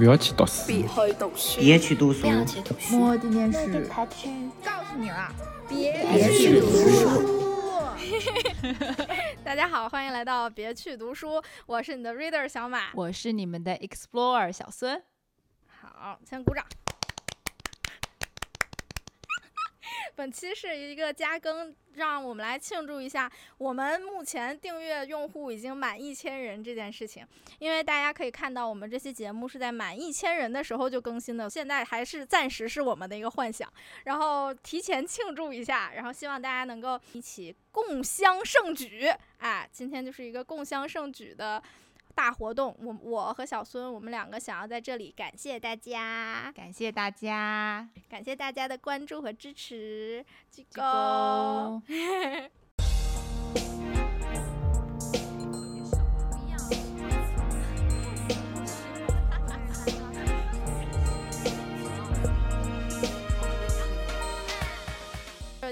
不要去读书，别去读书，别去读书，莫的念书，告诉你了，别去读书。大家好，欢迎来到别去读书，我是你的 reader 小马，我是你们的 explorer 小孙。好，先鼓掌。本期是一个加更，让我们来庆祝一下我们目前订阅用户已经满一千人这件事情。因为大家可以看到，我们这期节目是在满一千人的时候就更新的，现在还是暂时是我们的一个幻想。然后提前庆祝一下，然后希望大家能够一起共襄盛举。哎，今天就是一个共襄盛举的。大活动，我我和小孙，我们两个想要在这里感谢大家，感谢大家，感谢大家的关注和支持，鞠躬。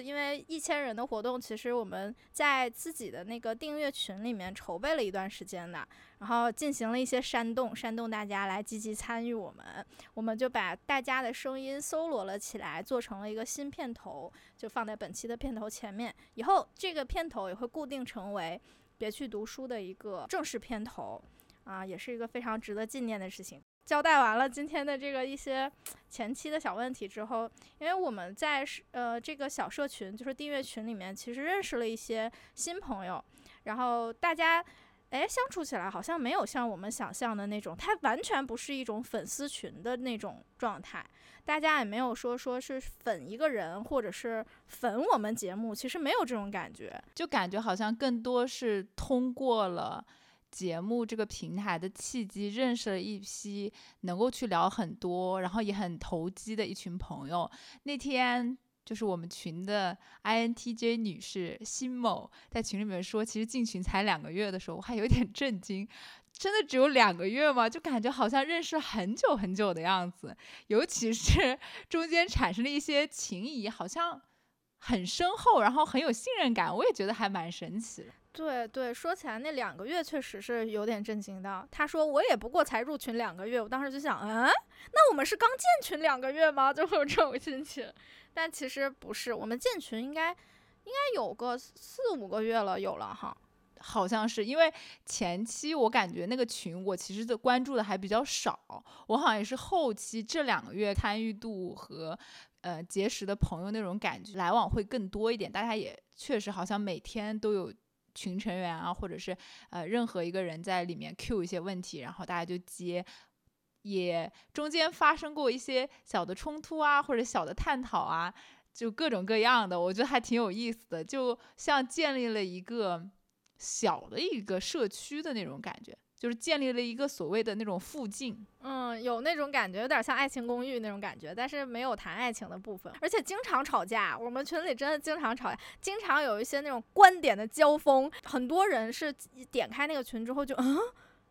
因为一千人的活动，其实我们在自己的那个订阅群里面筹备了一段时间的，然后进行了一些煽动，煽动大家来积极参与我们。我们就把大家的声音搜罗了起来，做成了一个新片头，就放在本期的片头前面。以后这个片头也会固定成为别去读书的一个正式片头，啊，也是一个非常值得纪念的事情。交代完了今天的这个一些前期的小问题之后，因为我们在呃这个小社群，就是订阅群里面，其实认识了一些新朋友，然后大家哎相处起来好像没有像我们想象的那种，它完全不是一种粉丝群的那种状态，大家也没有说说是粉一个人或者是粉我们节目，其实没有这种感觉，就感觉好像更多是通过了。节目这个平台的契机，认识了一批能够去聊很多，然后也很投机的一群朋友。那天就是我们群的 INTJ 女士辛某在群里面说，其实进群才两个月的时候，我还有点震惊，真的只有两个月吗？就感觉好像认识很久很久的样子，尤其是中间产生了一些情谊，好像很深厚，然后很有信任感，我也觉得还蛮神奇的。对对，说起来那两个月确实是有点震惊的。他说我也不过才入群两个月，我当时就想，嗯，那我们是刚建群两个月吗？就会有这种心情。但其实不是，我们建群应该应该有个四五个月了，有了哈。好像是因为前期我感觉那个群我其实的关注的还比较少，我好像也是后期这两个月参与度和呃结识的朋友那种感觉来往会更多一点。大家也确实好像每天都有。群成员啊，或者是呃任何一个人在里面 Q 一些问题，然后大家就接，也中间发生过一些小的冲突啊，或者小的探讨啊，就各种各样的，我觉得还挺有意思的，就像建立了一个小的一个社区的那种感觉。就是建立了一个所谓的那种附近，嗯，有那种感觉，有点像《爱情公寓》那种感觉，但是没有谈爱情的部分，而且经常吵架。我们群里真的经常吵架，经常有一些那种观点的交锋。很多人是点开那个群之后就，嗯，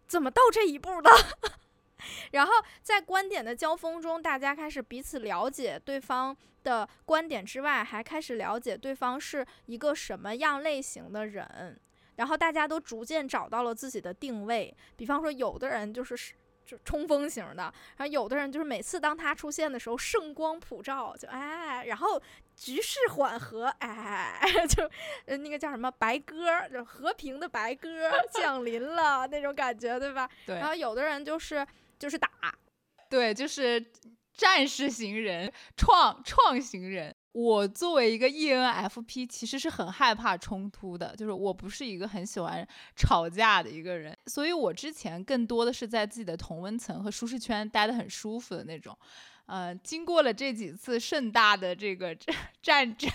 怎么到这一步的？然后在观点的交锋中，大家开始彼此了解对方的观点之外，还开始了解对方是一个什么样类型的人。然后大家都逐渐找到了自己的定位，比方说，有的人就是是就冲锋型的，然后有的人就是每次当他出现的时候，圣光普照，就哎，然后局势缓和，哎，就呃那个叫什么白鸽，就和平的白鸽 降临了那种感觉，对吧？对。然后有的人就是就是打，对，就是战士型人，创创型人。我作为一个 ENFP，其实是很害怕冲突的，就是我不是一个很喜欢吵架的一个人，所以我之前更多的是在自己的同温层和舒适圈待得很舒服的那种。呃，经过了这几次盛大的这个战战争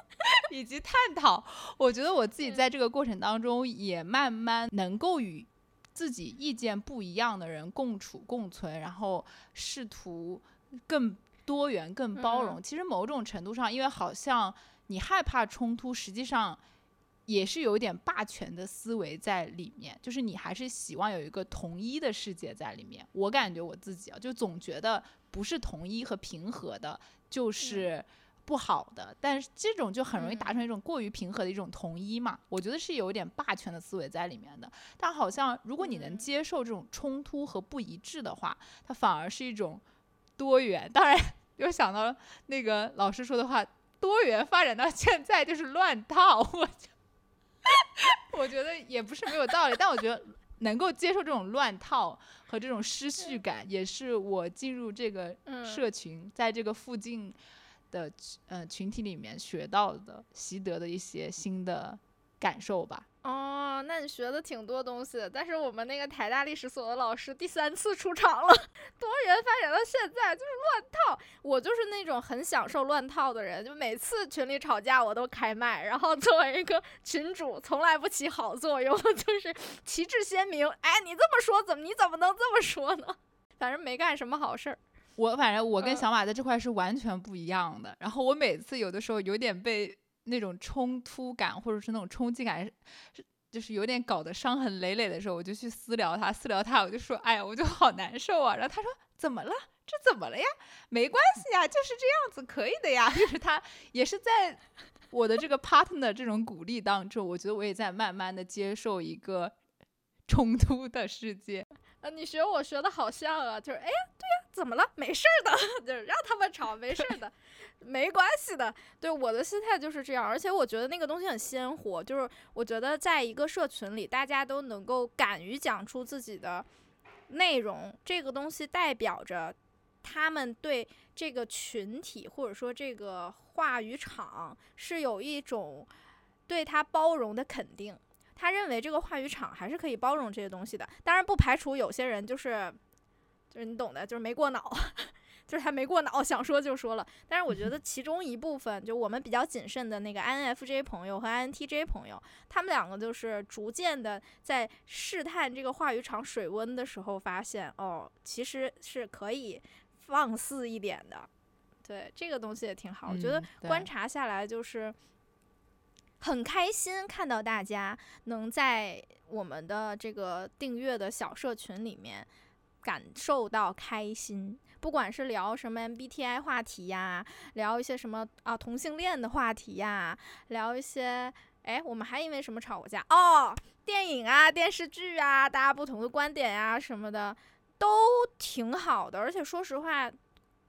以及探讨，我觉得我自己在这个过程当中也慢慢能够与自己意见不一样的人共处共存，然后试图更。多元更包容，其实某种程度上，因为好像你害怕冲突，实际上也是有一点霸权的思维在里面，就是你还是希望有一个统一的世界在里面。我感觉我自己啊，就总觉得不是统一和平和的，就是不好的，但是这种就很容易达成一种过于平和的一种统一嘛。我觉得是有一点霸权的思维在里面的。但好像如果你能接受这种冲突和不一致的话，它反而是一种多元。当然，又想到那个老师说的话，多元发展到现在就是乱套。我就我觉得也不是没有道理，但我觉得能够接受这种乱套和这种失序感，也是我进入这个社群，在这个附近。的呃群体里面学到的习得的一些新的感受吧。哦，那你学的挺多东西。但是我们那个台大历史所的老师第三次出场了，多元发展到现在就是乱套。我就是那种很享受乱套的人，就每次群里吵架我都开麦，然后作为一个群主从来不起好作用，就是旗帜鲜明。哎，你这么说怎么？你怎么能这么说呢？反正没干什么好事儿。我反正我跟小马在这块是完全不一样的。然后我每次有的时候有点被那种冲突感或者是那种冲击感，是就是有点搞得伤痕累累的时候，我就去私聊他，私聊他，我就说，哎呀，我就好难受啊。然后他说，怎么了？这怎么了呀？没关系呀，就是这样子，可以的呀。就是他也是在我的这个 partner 这种鼓励当中，我觉得我也在慢慢的接受一个冲突的世界。你学我学的好像啊，就是，哎呀，对呀，怎么了？没事儿的，就是让他们吵，没事的，没关系的。对，我的心态就是这样，而且我觉得那个东西很鲜活，就是我觉得在一个社群里，大家都能够敢于讲出自己的内容，这个东西代表着他们对这个群体或者说这个话语场是有一种对他包容的肯定。他认为这个话语场还是可以包容这些东西的，当然不排除有些人就是，就是你懂的，就是没过脑，就是还没过脑，想说就说了。但是我觉得其中一部分，就我们比较谨慎的那个 INFJ 朋友和 INTJ 朋友，他们两个就是逐渐的在试探这个话语场水温的时候，发现哦，其实是可以放肆一点的。对，这个东西也挺好，我觉得观察下来就是。很开心看到大家能在我们的这个订阅的小社群里面感受到开心，不管是聊什么 MBTI 话题呀，聊一些什么啊同性恋的话题呀，聊一些哎，我们还因为什么吵过架哦？电影啊、电视剧啊，大家不同的观点呀什么的都挺好的。而且说实话，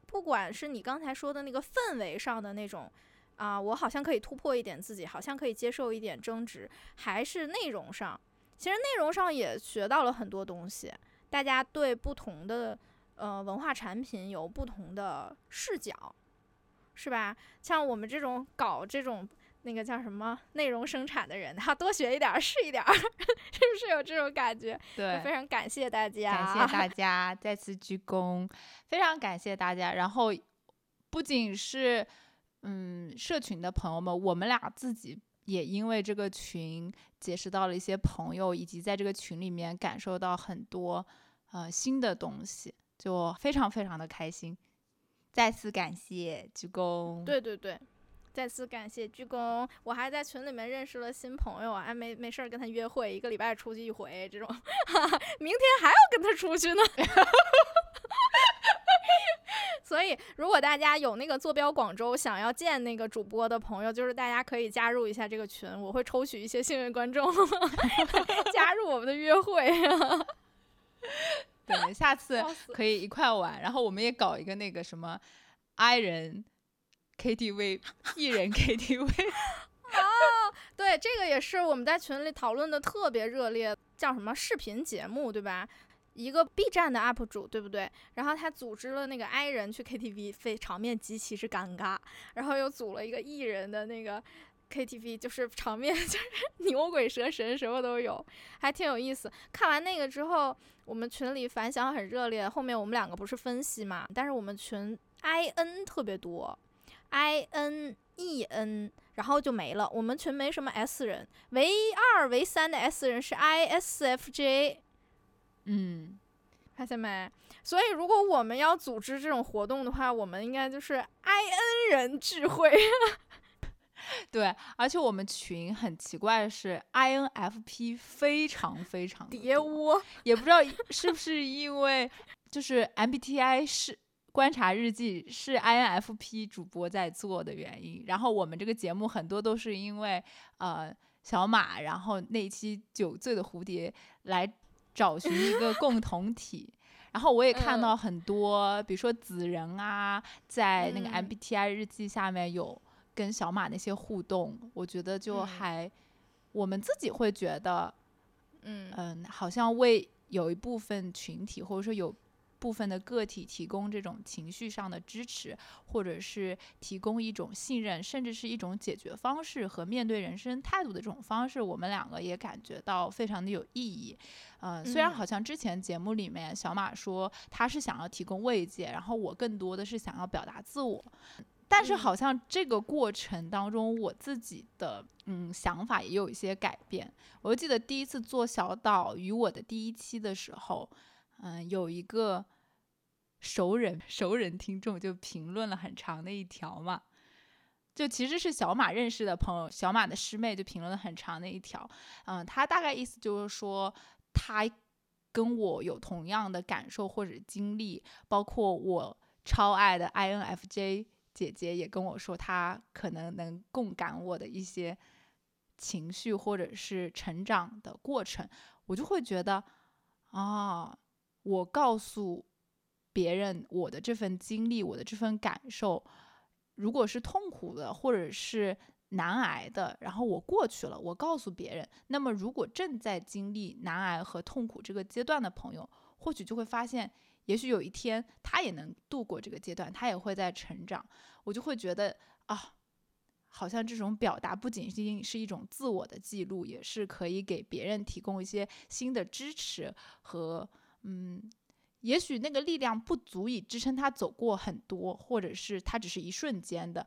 不管是你刚才说的那个氛围上的那种。啊，我好像可以突破一点自己，好像可以接受一点争执，还是内容上，其实内容上也学到了很多东西。大家对不同的呃文化产品有不同的视角，是吧？像我们这种搞这种那个叫什么内容生产的人，他多学一点是一点，是不是有这种感觉？对，非常感谢大家，感谢大家，再次鞠躬，非常感谢大家。然后不仅是。嗯，社群的朋友们，我们俩自己也因为这个群结识到了一些朋友，以及在这个群里面感受到很多呃新的东西，就非常非常的开心。再次感谢鞠躬。对对对，再次感谢鞠躬。我还在群里面认识了新朋友，还没没事儿跟他约会，一个礼拜出去一回这种，明天还要跟他出去呢。所以，如果大家有那个坐标广州想要见那个主播的朋友，就是大家可以加入一下这个群，我会抽取一些幸运观众 加入我们的约会。对，下次可以一块玩，然后我们也搞一个那个什么 I 人 KTV、艺人 KTV。哦，对，这个也是我们在群里讨论的特别热烈，叫什么视频节目，对吧？一个 B 站的 UP 主，对不对？然后他组织了那个 I 人去 KTV，非场面极其之尴尬。然后又组了一个 E 人的那个 KTV，就是场面 就是牛鬼蛇神什么都有，还挺有意思。看完那个之后，我们群里反响很热烈。后面我们两个不是分析嘛？但是我们群 IN 特别多，IN、EN，然后就没了。我们群没什么 S 人，唯二、唯三的 S 人是 ISFJ。嗯，发现没？所以如果我们要组织这种活动的话，我们应该就是 I N 人聚会。对，而且我们群很奇怪的是，I N F P 非常非常叠窝，也不知道是不是因为就是 M B T I 是观察日记是 INFP 主播在做的原因，然后我们这个节目很多都是因为呃小马，然后那一期酒醉的蝴蝶来找寻一个共同体。然后我也看到很多，比如说子人啊，在那个 MBTI 日记下面有跟小马那些互动，我觉得就还，我们自己会觉得，嗯嗯，好像为有一部分群体或者说有。部分的个体提供这种情绪上的支持，或者是提供一种信任，甚至是一种解决方式和面对人生态度的这种方式，我们两个也感觉到非常的有意义。嗯，虽然好像之前节目里面小马说他是想要提供慰藉，然后我更多的是想要表达自我，但是好像这个过程当中，我自己的嗯想法也有一些改变。我记得第一次做小岛与我的第一期的时候。嗯，有一个熟人熟人听众就评论了很长的一条嘛，就其实是小马认识的朋友，小马的师妹就评论了很长的一条。嗯，他大概意思就是说，他跟我有同样的感受或者经历，包括我超爱的 INFJ 姐姐也跟我说，她可能能共感我的一些情绪或者是成长的过程，我就会觉得哦。我告诉别人我的这份经历，我的这份感受，如果是痛苦的或者是难挨的，然后我过去了，我告诉别人，那么如果正在经历难挨和痛苦这个阶段的朋友，或许就会发现，也许有一天他也能度过这个阶段，他也会在成长。我就会觉得啊，好像这种表达不仅仅是一种自我的记录，也是可以给别人提供一些新的支持和。嗯，也许那个力量不足以支撑他走过很多，或者是他只是一瞬间的，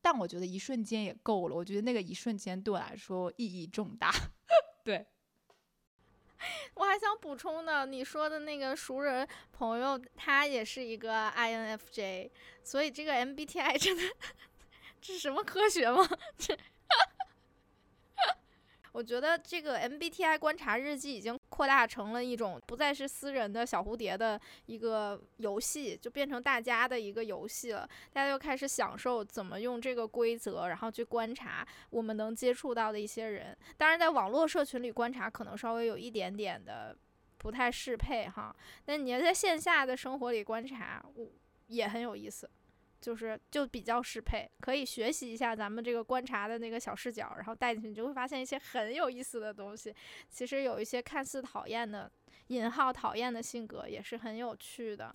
但我觉得一瞬间也够了。我觉得那个一瞬间对我来说意义重大。对，我还想补充呢，你说的那个熟人朋友，他也是一个 INFJ，所以这个 MBTI 真的这是什么科学吗？这。我觉得这个 MBTI 观察日记已经扩大成了一种不再是私人的小蝴蝶的一个游戏，就变成大家的一个游戏了。大家又开始享受怎么用这个规则，然后去观察我们能接触到的一些人。当然，在网络社群里观察可能稍微有一点点的不太适配哈，但你要在线下的生活里观察，也很有意思。就是就比较适配，可以学习一下咱们这个观察的那个小视角，然后带进去，你就会发现一些很有意思的东西。其实有一些看似讨厌的引号讨厌的性格，也是很有趣的。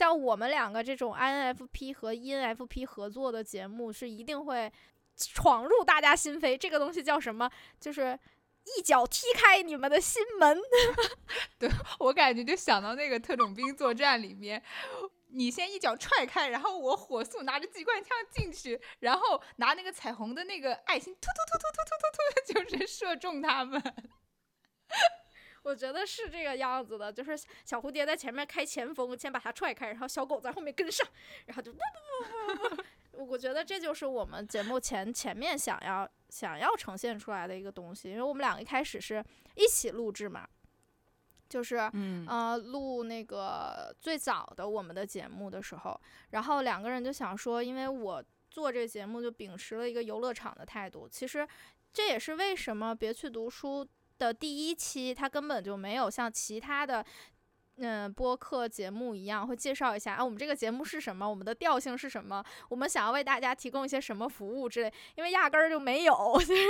像我们两个这种 INFP 和 ENFP 合作的节目，是一定会闯入大家心扉。这个东西叫什么？就是一脚踢开你们的心门。对我感觉就想到那个特种兵作战里面，你先一脚踹开，然后我火速拿着机关枪进去，然后拿那个彩虹的那个爱心突突突突突突突突，就是射中他们。我觉得是这个样子的，就是小蝴蝶在前面开前锋，先把它踹开，然后小狗在后面跟上，然后就不不不不不，我觉得这就是我们节目前前面想要想要呈现出来的一个东西，因为我们两个一开始是一起录制嘛，就是嗯呃录那个最早的我们的节目的时候，然后两个人就想说，因为我做这个节目就秉持了一个游乐场的态度，其实这也是为什么别去读书。的第一期，它根本就没有像其他的，嗯，播客节目一样会介绍一下啊，我们这个节目是什么，我们的调性是什么，我们想要为大家提供一些什么服务之类，因为压根儿就没有，就是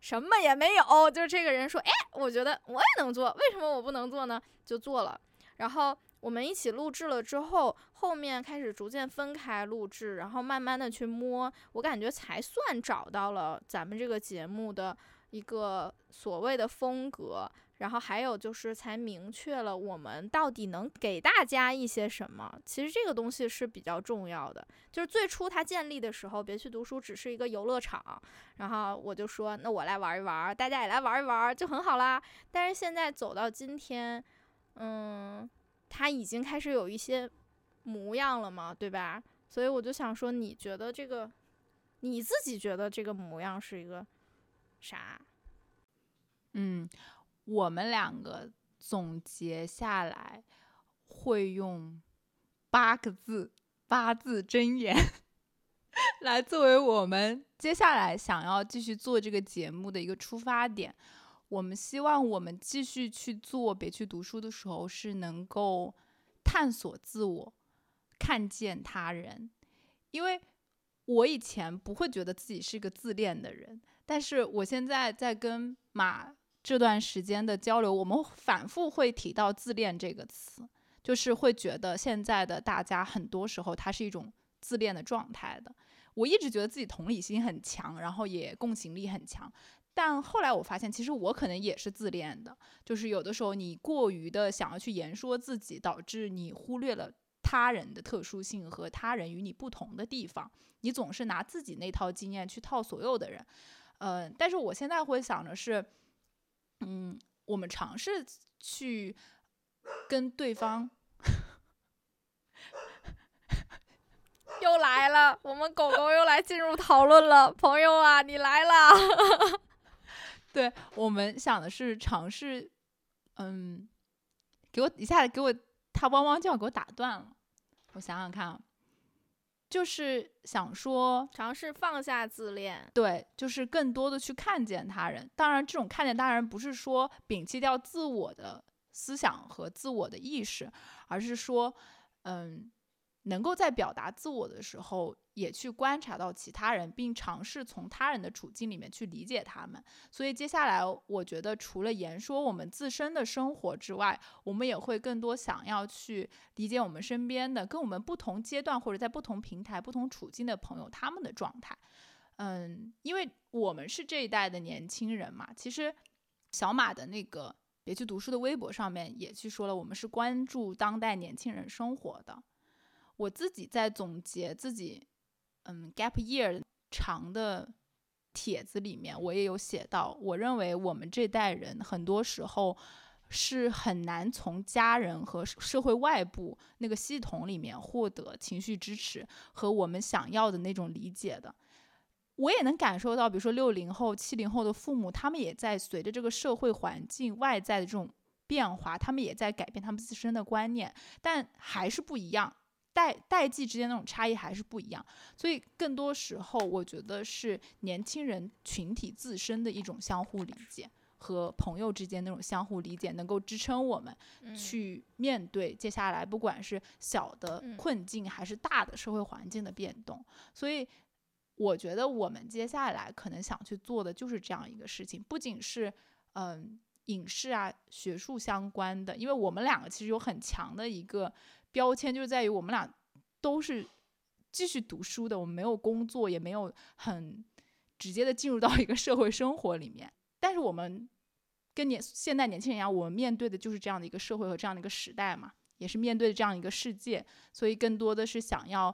什么也没有，就是这个人说，哎，我觉得我也能做，为什么我不能做呢？就做了，然后我们一起录制了之后，后面开始逐渐分开录制，然后慢慢的去摸，我感觉才算找到了咱们这个节目的。一个所谓的风格，然后还有就是才明确了我们到底能给大家一些什么。其实这个东西是比较重要的。就是最初它建立的时候，别去读书只是一个游乐场，然后我就说那我来玩一玩，大家也来玩一玩就很好啦。但是现在走到今天，嗯，它已经开始有一些模样了嘛，对吧？所以我就想说，你觉得这个，你自己觉得这个模样是一个啥？嗯，我们两个总结下来会用八个字、八字真言 来作为我们接下来想要继续做这个节目的一个出发点。我们希望我们继续去做，别去读书的时候是能够探索自我。看见他人，因为我以前不会觉得自己是一个自恋的人，但是我现在在跟马这段时间的交流，我们反复会提到自恋这个词，就是会觉得现在的大家很多时候它是一种自恋的状态的。我一直觉得自己同理心很强，然后也共情力很强，但后来我发现，其实我可能也是自恋的，就是有的时候你过于的想要去言说自己，导致你忽略了。他人的特殊性和他人与你不同的地方，你总是拿自己那套经验去套所有的人，呃，但是我现在会想的是，嗯，我们尝试去跟对方，又来了，我们狗狗又来进入讨论了，朋友啊，你来了，对我们想的是尝试，嗯，给我一下子给我它汪汪叫给我打断了。我想想看，就是想说，尝试放下自恋，对，就是更多的去看见他人。当然，这种看见他人不是说摒弃掉自我的思想和自我的意识，而是说，嗯。能够在表达自我的时候，也去观察到其他人，并尝试从他人的处境里面去理解他们。所以接下来，我觉得除了言说我们自身的生活之外，我们也会更多想要去理解我们身边的跟我们不同阶段或者在不同平台、不同处境的朋友他们的状态。嗯，因为我们是这一代的年轻人嘛。其实小马的那个别去读书的微博上面也去说了，我们是关注当代年轻人生活的。我自己在总结自己，嗯，gap year 长的帖子里面，我也有写到，我认为我们这代人很多时候是很难从家人和社会外部那个系统里面获得情绪支持和我们想要的那种理解的。我也能感受到，比如说六零后、七零后的父母，他们也在随着这个社会环境外在的这种变化，他们也在改变他们自身的观念，但还是不一样。代代际之间那种差异还是不一样，所以更多时候我觉得是年轻人群体自身的一种相互理解和朋友之间那种相互理解，能够支撑我们去面对接下来不管是小的困境还是大的社会环境的变动。所以我觉得我们接下来可能想去做的就是这样一个事情，不仅是嗯影视啊学术相关的，因为我们两个其实有很强的一个。标签就在于我们俩都是继续读书的，我们没有工作，也没有很直接的进入到一个社会生活里面。但是我们跟年现代年轻人一样，我们面对的就是这样的一个社会和这样的一个时代嘛，也是面对这样一个世界，所以更多的是想要，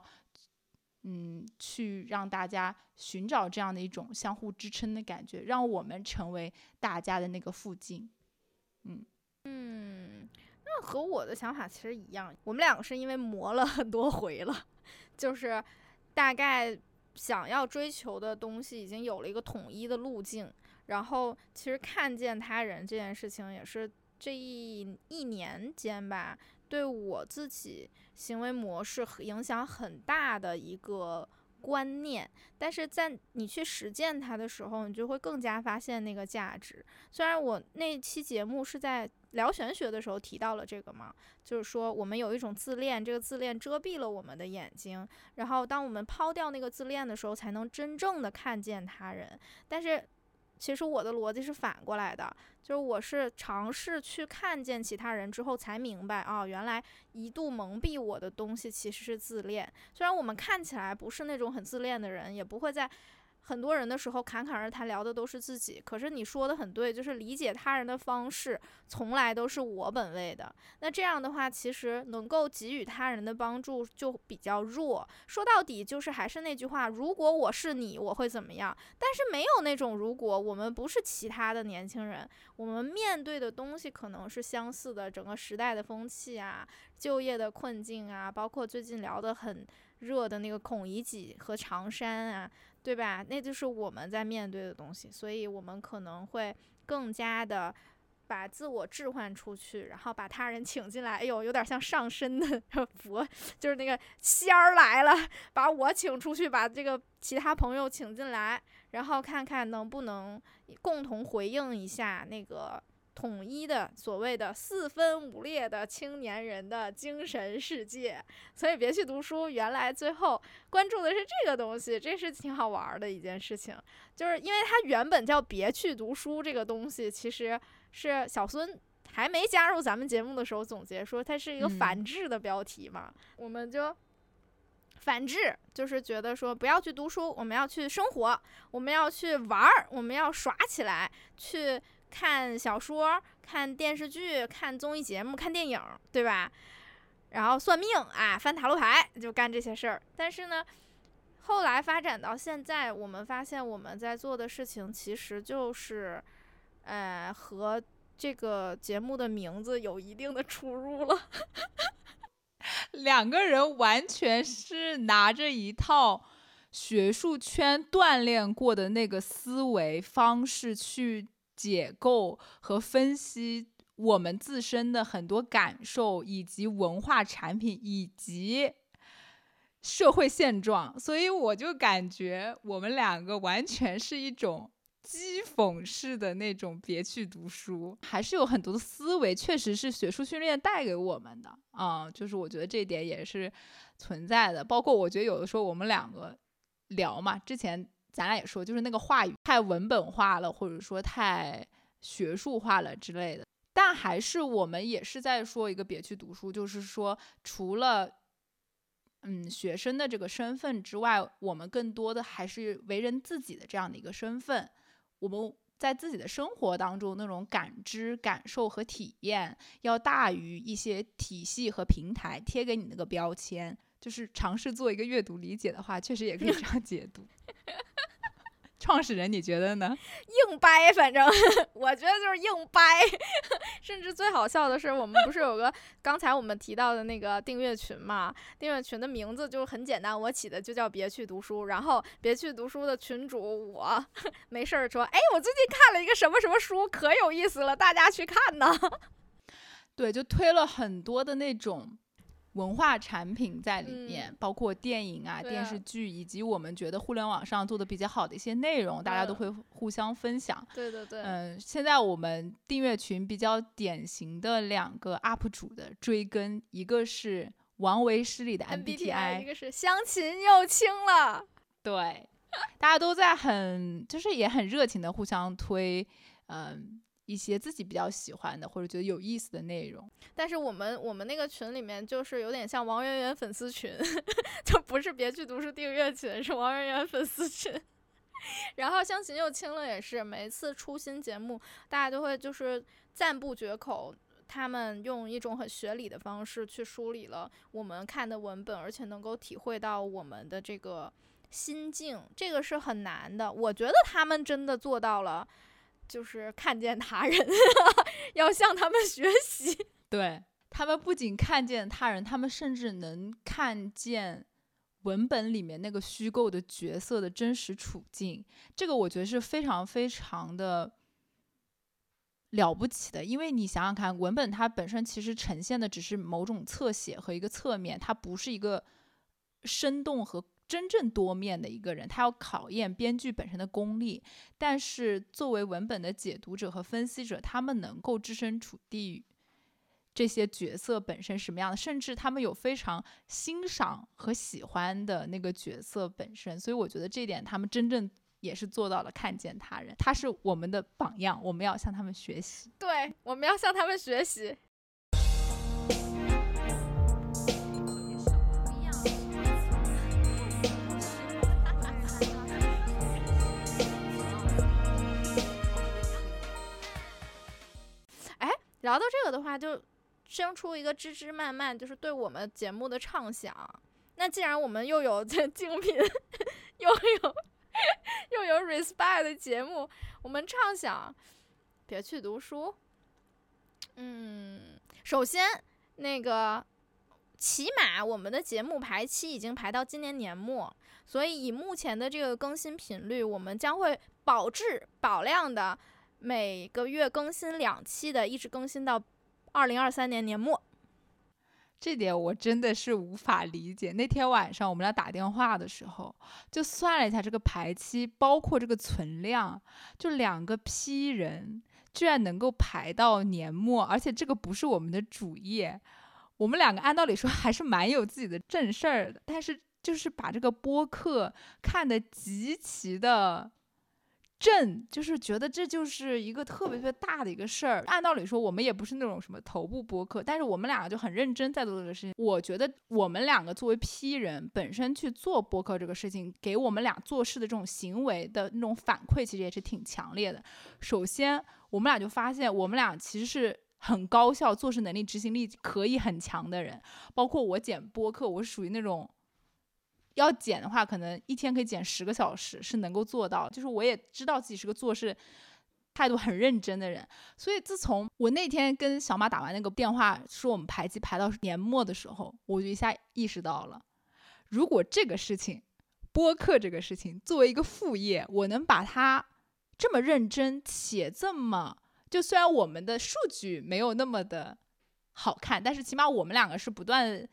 嗯，去让大家寻找这样的一种相互支撑的感觉，让我们成为大家的那个附近，嗯嗯。和我的想法其实一样，我们两个是因为磨了很多回了，就是大概想要追求的东西已经有了一个统一的路径，然后其实看见他人这件事情也是这一一年间吧，对我自己行为模式影响很大的一个观念，但是在你去实践它的时候，你就会更加发现那个价值。虽然我那期节目是在。聊玄学的时候提到了这个嘛，就是说我们有一种自恋，这个自恋遮蔽了我们的眼睛，然后当我们抛掉那个自恋的时候，才能真正的看见他人。但是其实我的逻辑是反过来的，就是我是尝试去看见其他人之后，才明白啊，原来一度蒙蔽我的东西其实是自恋。虽然我们看起来不是那种很自恋的人，也不会在。很多人的时候侃侃而谈，聊的都是自己。可是你说的很对，就是理解他人的方式从来都是我本位的。那这样的话，其实能够给予他人的帮助就比较弱。说到底，就是还是那句话：如果我是你，我会怎么样？但是没有那种如果我们不是其他的年轻人，我们面对的东西可能是相似的，整个时代的风气啊，就业的困境啊，包括最近聊的很热的那个孔乙己和常山啊，对吧？那就是我们在面对的东西，所以我们可能会更加的把自我置换出去，然后把他人请进来。哎呦，有点像上身的 佛，就是那个仙儿来了，把我请出去，把这个其他朋友请进来，然后看看能不能共同回应一下那个。统一的所谓的四分五裂的青年人的精神世界，所以别去读书。原来最后关注的是这个东西，这是挺好玩的一件事情。就是因为它原本叫“别去读书”这个东西，其实是小孙还没加入咱们节目的时候总结说，它是一个反制的标题嘛。我们就反制，就是觉得说不要去读书，我们要去生活，我们要去玩儿，我们要耍起来去。看小说、看电视剧、看综艺节目、看电影，对吧？然后算命啊，翻塔罗牌，就干这些事儿。但是呢，后来发展到现在，我们发现我们在做的事情其实就是，呃，和这个节目的名字有一定的出入了。两个人完全是拿着一套学术圈锻炼过的那个思维方式去。解构和分析我们自身的很多感受，以及文化产品，以及社会现状，所以我就感觉我们两个完全是一种讥讽式的那种别去读书，还是有很多的思维，确实是学术训练带给我们的啊，就是我觉得这一点也是存在的。包括我觉得有的时候我们两个聊嘛，之前。咱俩也说，就是那个话语太文本化了，或者说太学术化了之类的。但还是我们也是在说一个别去读书，就是说除了嗯学生的这个身份之外，我们更多的还是为人自己的这样的一个身份。我们在自己的生活当中那种感知、感受和体验，要大于一些体系和平台贴给你那个标签。就是尝试做一个阅读理解的话，确实也可以这样解读。创始人，你觉得呢？硬掰，反正 我觉得就是硬掰。甚至最好笑的是，我们不是有个刚才我们提到的那个订阅群嘛？订阅群的名字就很简单，我起的就叫“别去读书”。然后“别去读书”的群主我 没事儿说：“哎，我最近看了一个什么什么书，可有意思了，大家去看呢。”对，就推了很多的那种。文化产品在里面，包括电影啊、电视剧，以及我们觉得互联网上做的比较好的一些内容，大家都会互相分享。对对对。嗯，现在我们订阅群比较典型的两个 UP 主的追更，一个是王维诗里的 MBTI，一个是相亲又青了。对，大家都在很就是也很热情的互相推，嗯。一些自己比较喜欢的或者觉得有意思的内容，但是我们我们那个群里面就是有点像王媛媛粉丝群，就不是别去读书订阅群，是王媛媛粉丝群。然后相形又清了也是，每次出新节目，大家都会就是赞不绝口，他们用一种很学理的方式去梳理了我们看的文本，而且能够体会到我们的这个心境，这个是很难的。我觉得他们真的做到了。就是看见他人，要向他们学习。对他们不仅看见他人，他们甚至能看见文本里面那个虚构的角色的真实处境。这个我觉得是非常非常的了不起的，因为你想想看，文本它本身其实呈现的只是某种侧写和一个侧面，它不是一个生动和。真正多面的一个人，他要考验编剧本身的功力。但是作为文本的解读者和分析者，他们能够置身处地这些角色本身什么样的，甚至他们有非常欣赏和喜欢的那个角色本身。所以我觉得这点他们真正也是做到了看见他人，他是我们的榜样，我们要向他们学习。对，我们要向他们学习。聊到这个的话，就生出一个枝枝蔓蔓，就是对我们节目的畅想。那既然我们又有这精品，又有又有 respect 的节目，我们畅想别去读书。嗯，首先那个起码我们的节目排期已经排到今年年末，所以以目前的这个更新频率，我们将会保质保量的每个月更新两期的，一直更新到二零二三年年末。这点我真的是无法理解。那天晚上我们俩打电话的时候，就算了一下这个排期，包括这个存量，就两个批人居然能够排到年末，而且这个不是我们的主业。我们两个按道理说还是蛮有自己的正事儿的，但是就是把这个播客看得极其的。正就是觉得这就是一个特别特别大的一个事儿。按道理说，我们也不是那种什么头部播客，但是我们两个就很认真在做这个事情。我觉得我们两个作为 P 人，本身去做播客这个事情，给我们俩做事的这种行为的那种反馈，其实也是挺强烈的。首先，我们俩就发现，我们俩其实是很高效、做事能力、执行力可以很强的人。包括我剪播客，我是属于那种。要减的话，可能一天可以减十个小时，是能够做到。就是我也知道自己是个做事态度很认真的人，所以自从我那天跟小马打完那个电话，说我们排期排到年末的时候，我就一下意识到了，如果这个事情，播客这个事情作为一个副业，我能把它这么认真且这么，就虽然我们的数据没有那么的好看，但是起码我们两个是不断。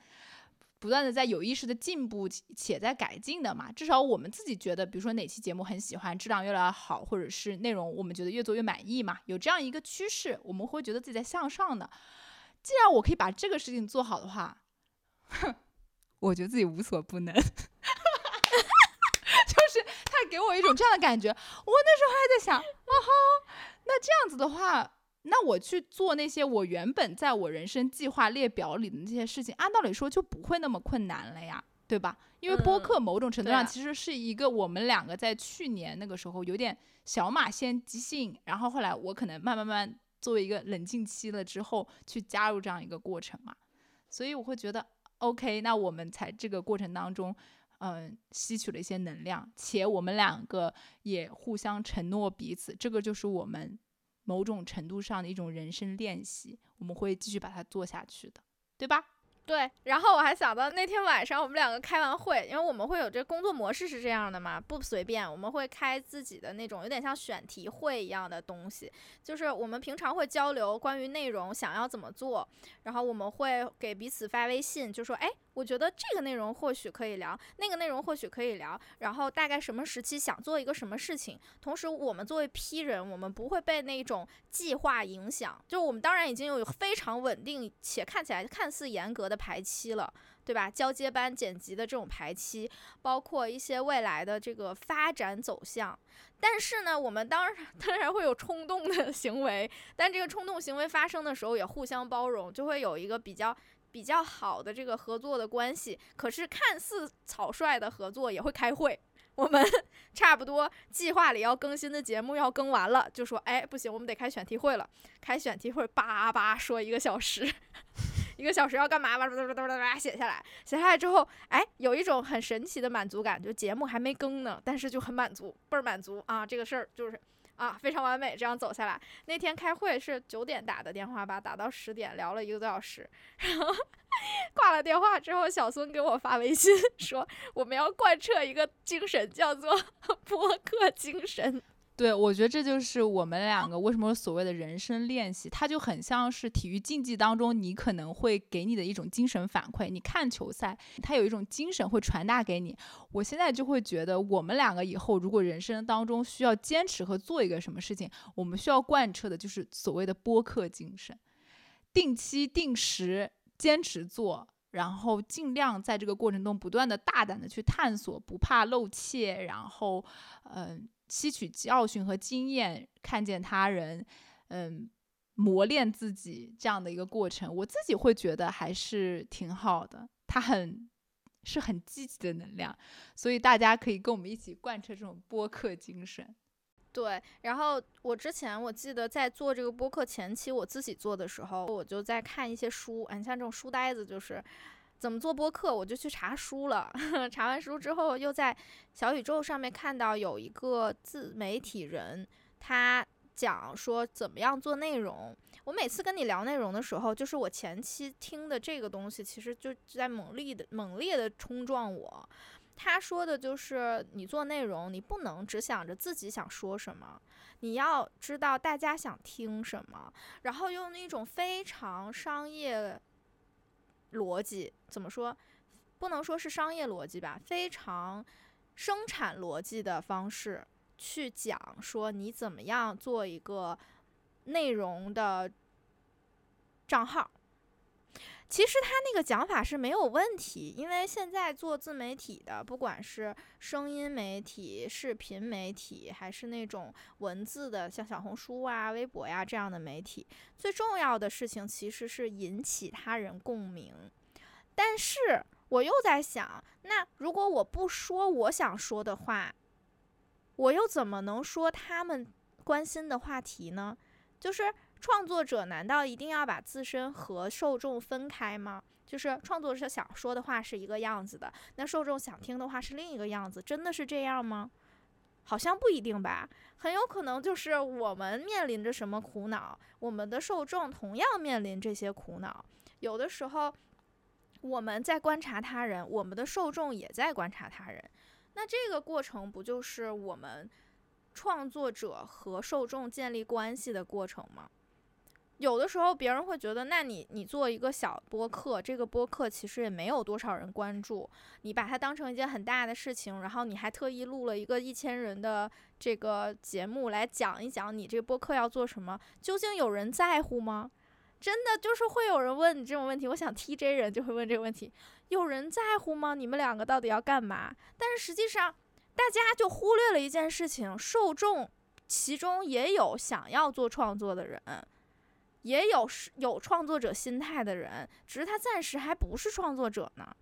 不断的在有意识的进步且在改进的嘛，至少我们自己觉得，比如说哪期节目很喜欢，质量越来越好，或者是内容我们觉得越做越满意嘛，有这样一个趋势，我们会觉得自己在向上的。既然我可以把这个事情做好的话，我觉得自己无所不能，就是他给我一种这样的感觉。我那时候还在想，哦吼，那这样子的话。那我去做那些我原本在我人生计划列表里的那些事情，按道理说就不会那么困难了呀，对吧？因为播客某种程度上其实是一个我们两个在去年那个时候有点小马先即兴，然后后来我可能慢慢慢作为一个冷静期了之后去加入这样一个过程嘛，所以我会觉得 OK，那我们才这个过程当中，嗯，吸取了一些能量，且我们两个也互相承诺彼此，这个就是我们。某种程度上的一种人生练习，我们会继续把它做下去的，对吧？对。然后我还想到那天晚上我们两个开完会，因为我们会有这工作模式是这样的嘛，不随便，我们会开自己的那种有点像选题会一样的东西，就是我们平常会交流关于内容想要怎么做，然后我们会给彼此发微信，就说哎。我觉得这个内容或许可以聊，那个内容或许可以聊，然后大概什么时期想做一个什么事情。同时，我们作为 P 人，我们不会被那种计划影响。就我们当然已经有非常稳定且看起来看似严格的排期了，对吧？交接班剪辑的这种排期，包括一些未来的这个发展走向。但是呢，我们当然 当然会有冲动的行为，但这个冲动行为发生的时候也互相包容，就会有一个比较。比较好的这个合作的关系，可是看似草率的合作也会开会。我们 差不多计划里要更新的节目要更完了，就说哎不行，我们得开选题会了。开选题会叭叭说一个小时，一个小时要干嘛吧？叭叭叭叭叭写下来，写下来之后，哎，有一种很神奇的满足感，就节目还没更呢，但是就很满足，倍儿满足啊！这个事儿就是。啊，非常完美，这样走下来。那天开会是九点打的电话吧，打到十点，聊了一个多小时。然后 挂了电话之后，小孙给我发微信 说，我们要贯彻一个精神，叫做 播客精神。对，我觉得这就是我们两个为什么所谓的人生练习，它就很像是体育竞技当中你可能会给你的一种精神反馈。你看球赛，它有一种精神会传达给你。我现在就会觉得，我们两个以后如果人生当中需要坚持和做一个什么事情，我们需要贯彻的就是所谓的播客精神，定期定时坚持做，然后尽量在这个过程中不断的大胆的去探索，不怕露怯，然后，嗯。吸取教训和经验，看见他人，嗯，磨练自己这样的一个过程，我自己会觉得还是挺好的。它很是很积极的能量，所以大家可以跟我们一起贯彻这种播客精神。对，然后我之前我记得在做这个播客前期，我自己做的时候，我就在看一些书，嗯，像这种书呆子就是。怎么做播客，我就去查书了。查完书之后，又在小宇宙上面看到有一个自媒体人，他讲说怎么样做内容。我每次跟你聊内容的时候，就是我前期听的这个东西，其实就在猛烈的、猛烈的冲撞我。他说的就是，你做内容，你不能只想着自己想说什么，你要知道大家想听什么，然后用那种非常商业逻辑，怎么说？不能说是商业逻辑吧，非常生产逻辑的方式去讲，说你怎么样做一个内容的账号。其实他那个讲法是没有问题，因为现在做自媒体的，不管是声音媒体、视频媒体，还是那种文字的，像小红书啊、微博呀这样的媒体，最重要的事情其实是引起他人共鸣。但是。我又在想，那如果我不说我想说的话，我又怎么能说他们关心的话题呢？就是创作者难道一定要把自身和受众分开吗？就是创作者想说的话是一个样子的，那受众想听的话是另一个样子，真的是这样吗？好像不一定吧，很有可能就是我们面临着什么苦恼，我们的受众同样面临这些苦恼，有的时候。我们在观察他人，我们的受众也在观察他人，那这个过程不就是我们创作者和受众建立关系的过程吗？有的时候别人会觉得，那你你做一个小播客，这个播客其实也没有多少人关注，你把它当成一件很大的事情，然后你还特意录了一个一千人的这个节目来讲一讲你这个播客要做什么，究竟有人在乎吗？真的就是会有人问你这种问题，我想 TJ 人就会问这个问题，有人在乎吗？你们两个到底要干嘛？但是实际上，大家就忽略了一件事情，受众其中也有想要做创作的人，也有是有创作者心态的人，只是他暂时还不是创作者呢。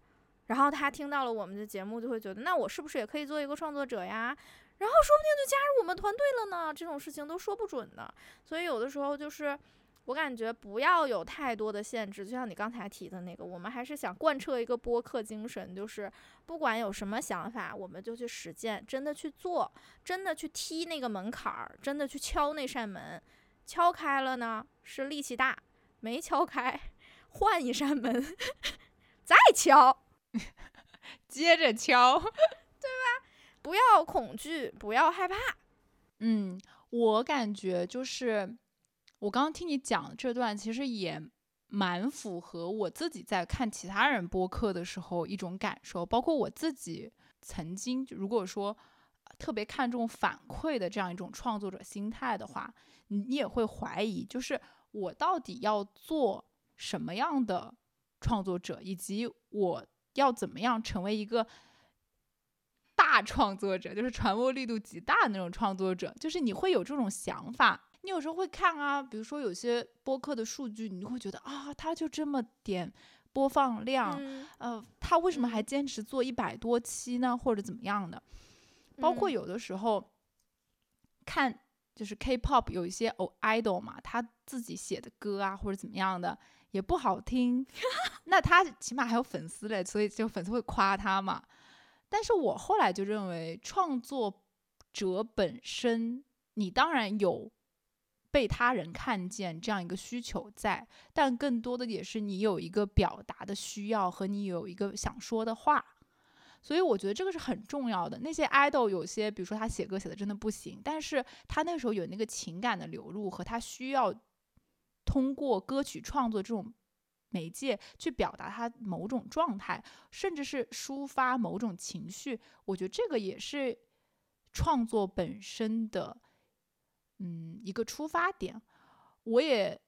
然后他听到了我们的节目，就会觉得，那我是不是也可以做一个创作者呀？然后说不定就加入我们团队了呢。这种事情都说不准的，所以有的时候就是。我感觉不要有太多的限制，就像你刚才提的那个，我们还是想贯彻一个播客精神，就是不管有什么想法，我们就去实践，真的去做，真的去踢那个门槛儿，真的去敲那扇门，敲开了呢是力气大，没敲开换一扇门，再敲，接着敲，对吧？不要恐惧，不要害怕。嗯，我感觉就是。我刚刚听你讲这段，其实也蛮符合我自己在看其他人播客的时候一种感受，包括我自己曾经，如果说特别看重反馈的这样一种创作者心态的话，你也会怀疑，就是我到底要做什么样的创作者，以及我要怎么样成为一个大创作者，就是传播力度极大的那种创作者，就是你会有这种想法。你有时候会看啊，比如说有些播客的数据，你会觉得啊，他就这么点播放量，呃，他为什么还坚持做一百多期呢？或者怎么样的？包括有的时候看就是 K-pop 有一些哦 idol 嘛，他自己写的歌啊或者怎么样的也不好听，那他起码还有粉丝嘞，所以就粉丝会夸他嘛。但是我后来就认为，创作者本身，你当然有。被他人看见这样一个需求在，但更多的也是你有一个表达的需要和你有一个想说的话，所以我觉得这个是很重要的。那些 idol 有些，比如说他写歌写的真的不行，但是他那时候有那个情感的流露和他需要通过歌曲创作这种媒介去表达他某种状态，甚至是抒发某种情绪，我觉得这个也是创作本身的。嗯，一个出发点，我也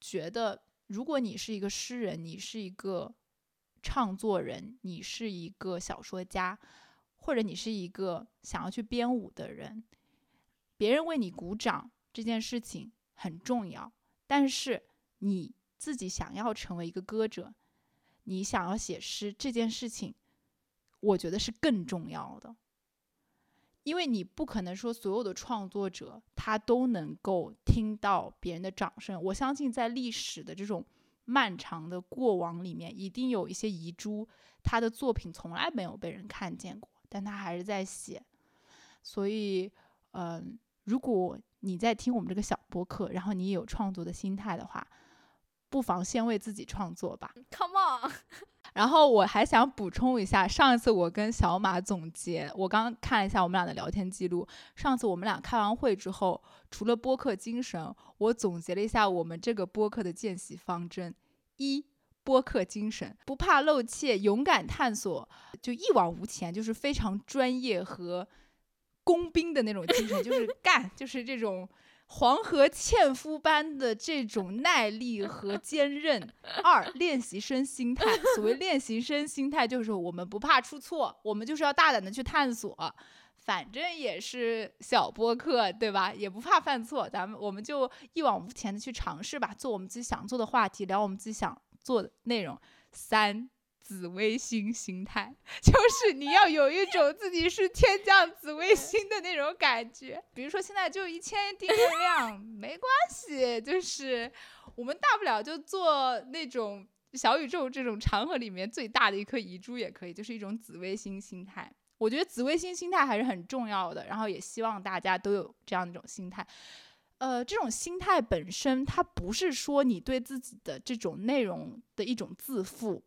觉得，如果你是一个诗人，你是一个唱作人，你是一个小说家，或者你是一个想要去编舞的人，别人为你鼓掌这件事情很重要。但是你自己想要成为一个歌者，你想要写诗这件事情，我觉得是更重要的。因为你不可能说所有的创作者他都能够听到别人的掌声。我相信在历史的这种漫长的过往里面，一定有一些遗珠，他的作品从来没有被人看见过，但他还是在写。所以，嗯，如果你在听我们这个小播客，然后你有创作的心态的话，不妨先为自己创作吧。Come on。然后我还想补充一下，上一次我跟小马总结，我刚看了一下我们俩的聊天记录。上次我们俩开完会之后，除了播客精神，我总结了一下我们这个播客的见习方针：一、播客精神，不怕露怯，勇敢探索，就一往无前，就是非常专业和工兵的那种精神，就是 干，就是这种。黄河纤夫般的这种耐力和坚韧。二，练习生心态。所谓练习生心态，就是我们不怕出错，我们就是要大胆的去探索，反正也是小播客，对吧？也不怕犯错，咱们我们就一往无前的去尝试吧，做我们自己想做的话题，聊我们自己想做的内容。三。紫微星心态，就是你要有一种自己是天降紫微星的那种感觉。比如说现在就一千订阅量，没关系，就是我们大不了就做那种小宇宙这种长河里面最大的一颗遗珠也可以，就是一种紫微星心态。我觉得紫微星心态还是很重要的，然后也希望大家都有这样一种心态。呃，这种心态本身，它不是说你对自己的这种内容的一种自负。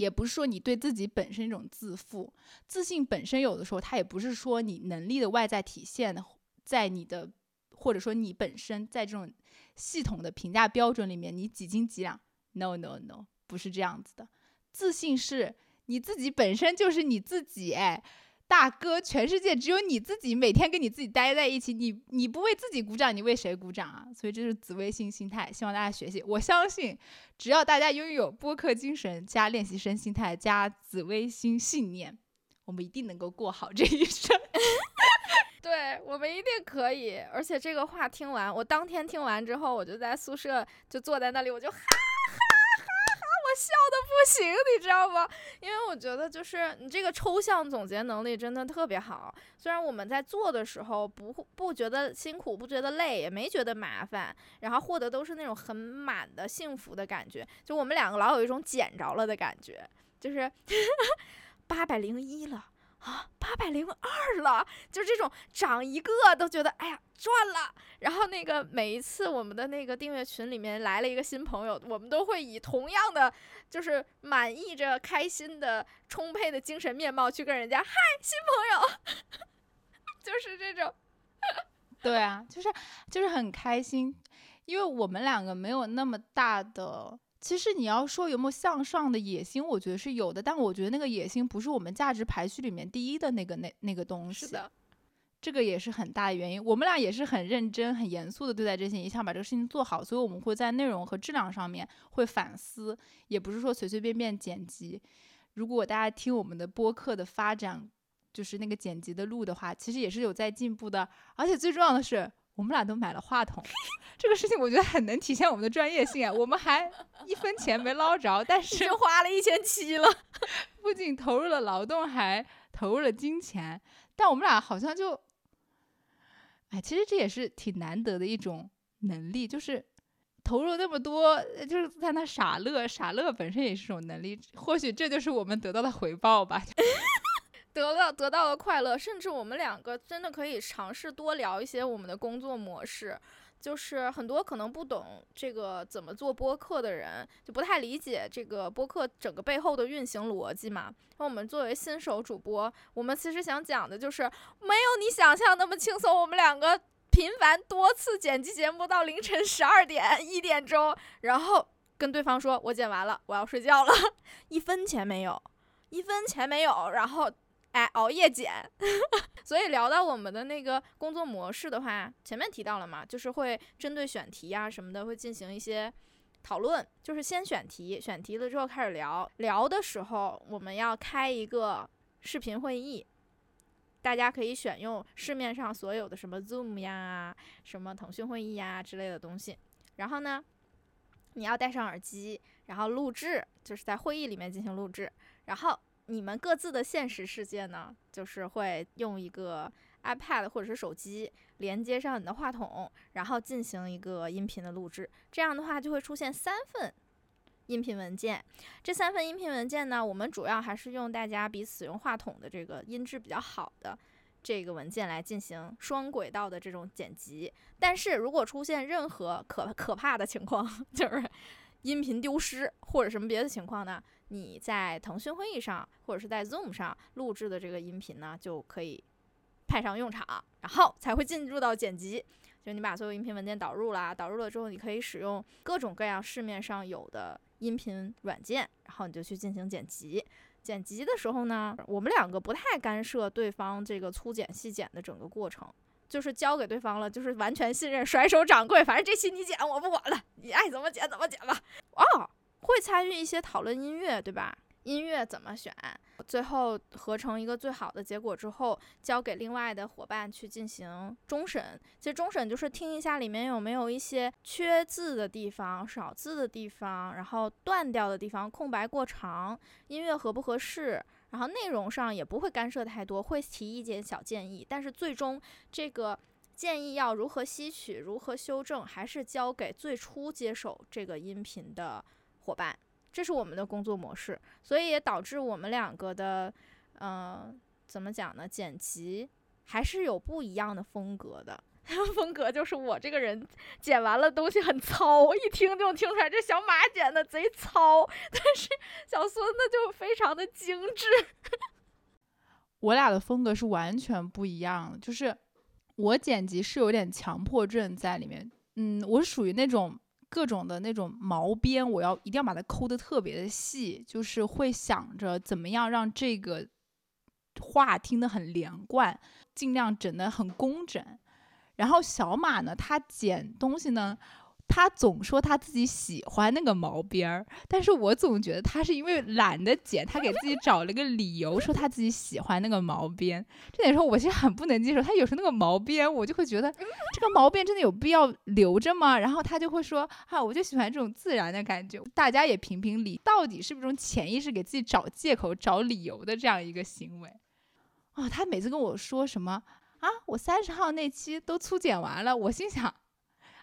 也不是说你对自己本身一种自负、自信本身有的时候，它也不是说你能力的外在体现，在你的或者说你本身在这种系统的评价标准里面，你几斤几两？No No No，不是这样子的。自信是你自己本身就是你自己，哎。大哥，全世界只有你自己每天跟你自己待在一起，你你不为自己鼓掌，你为谁鼓掌啊？所以这是紫微星心态，希望大家学习。我相信，只要大家拥有播客精神加练习生心态加紫微星信念，我们一定能够过好这一生。对我们一定可以。而且这个话听完，我当天听完之后，我就在宿舍就坐在那里，我就哈。笑的不行，你知道吗？因为我觉得就是你这个抽象总结能力真的特别好。虽然我们在做的时候不不觉得辛苦，不觉得累，也没觉得麻烦，然后获得都是那种很满的幸福的感觉。就我们两个老有一种捡着了的感觉，就是 八百零一了。啊，八百零二了，就这种涨一个都觉得哎呀赚了。然后那个每一次我们的那个订阅群里面来了一个新朋友，我们都会以同样的就是满意着、开心的、充沛的精神面貌去跟人家嗨新朋友，就是这种。对啊，就是就是很开心，因为我们两个没有那么大的。其实你要说有没有向上的野心，我觉得是有的，但我觉得那个野心不是我们价值排序里面第一的那个那那个东西。是的，这个也是很大的原因。我们俩也是很认真、很严肃的对待这些，也想把这个事情做好，所以我们会在内容和质量上面会反思，也不是说随随便便剪辑。如果大家听我们的播客的发展，就是那个剪辑的路的话，其实也是有在进步的，而且最重要的是。我们俩都买了话筒，这个事情我觉得很能体现我们的专业性啊！我们还一分钱没捞着，但是就花了一千七了，不仅投入了劳动，还投入了金钱。但我们俩好像就，哎，其实这也是挺难得的一种能力，就是投入那么多，就是在那傻乐，傻乐本身也是种能力。或许这就是我们得到的回报吧。得到，得到了快乐，甚至我们两个真的可以尝试多聊一些我们的工作模式。就是很多可能不懂这个怎么做播客的人，就不太理解这个播客整个背后的运行逻辑嘛。那我们作为新手主播，我们其实想讲的就是没有你想象那么轻松。我们两个频繁多次剪辑节目到凌晨十二点一点钟，然后跟对方说：“我剪完了，我要睡觉了。”一分钱没有，一分钱没有，然后。哎，熬夜剪，所以聊到我们的那个工作模式的话，前面提到了嘛，就是会针对选题啊什么的，会进行一些讨论。就是先选题，选题了之后开始聊。聊的时候，我们要开一个视频会议，大家可以选用市面上所有的什么 Zoom 呀、什么腾讯会议呀之类的东西。然后呢，你要戴上耳机，然后录制，就是在会议里面进行录制，然后。你们各自的现实世界呢，就是会用一个 iPad 或者是手机连接上你的话筒，然后进行一个音频的录制。这样的话就会出现三份音频文件。这三份音频文件呢，我们主要还是用大家彼此用话筒的这个音质比较好的这个文件来进行双轨道的这种剪辑。但是如果出现任何可可怕的情况，就是音频丢失或者什么别的情况呢？你在腾讯会议上或者是在 Zoom 上录制的这个音频呢，就可以派上用场，然后才会进入到剪辑。就你把所有音频文件导入了，导入了之后，你可以使用各种各样市面上有的音频软件，然后你就去进行剪辑。剪辑的时候呢，我们两个不太干涉对方这个粗剪细剪的整个过程，就是交给对方了，就是完全信任，甩手掌柜，反正这期你剪，我不管了，你爱怎么剪怎么剪吧。哦，会参与一些讨论音乐，对吧？音乐怎么选？最后合成一个最好的结果之后，交给另外的伙伴去进行终审。其实终审就是听一下里面有没有一些缺字的地方、少字的地方，然后断掉的地方、空白过长，音乐合不合适。然后内容上也不会干涉太多，会提一点小建议。但是最终这个建议要如何吸取、如何修正，还是交给最初接手这个音频的伙伴。这是我们的工作模式，所以也导致我们两个的，嗯，怎么讲呢？剪辑还是有不一样的风格的。风格就是我这个人剪完了东西很糙，一听就听出来这小马剪的贼糙。但是小孙子就非常的精致。我俩的风格是完全不一样的，就是我剪辑是有点强迫症在里面。嗯，我是属于那种。各种的那种毛边，我要一定要把它抠的特别的细，就是会想着怎么样让这个话听得很连贯，尽量整得很工整。然后小马呢，他剪东西呢。他总说他自己喜欢那个毛边儿，但是我总觉得他是因为懒得剪，他给自己找了个理由说他自己喜欢那个毛边。这点说我其实很不能接受，他有时候那个毛边，我就会觉得这个毛边真的有必要留着吗？然后他就会说，哈，我就喜欢这种自然的感觉。大家也评评理，到底是不是种潜意识给自己找借口、找理由的这样一个行为？啊，他每次跟我说什么啊，我三十号那期都粗剪完了，我心想。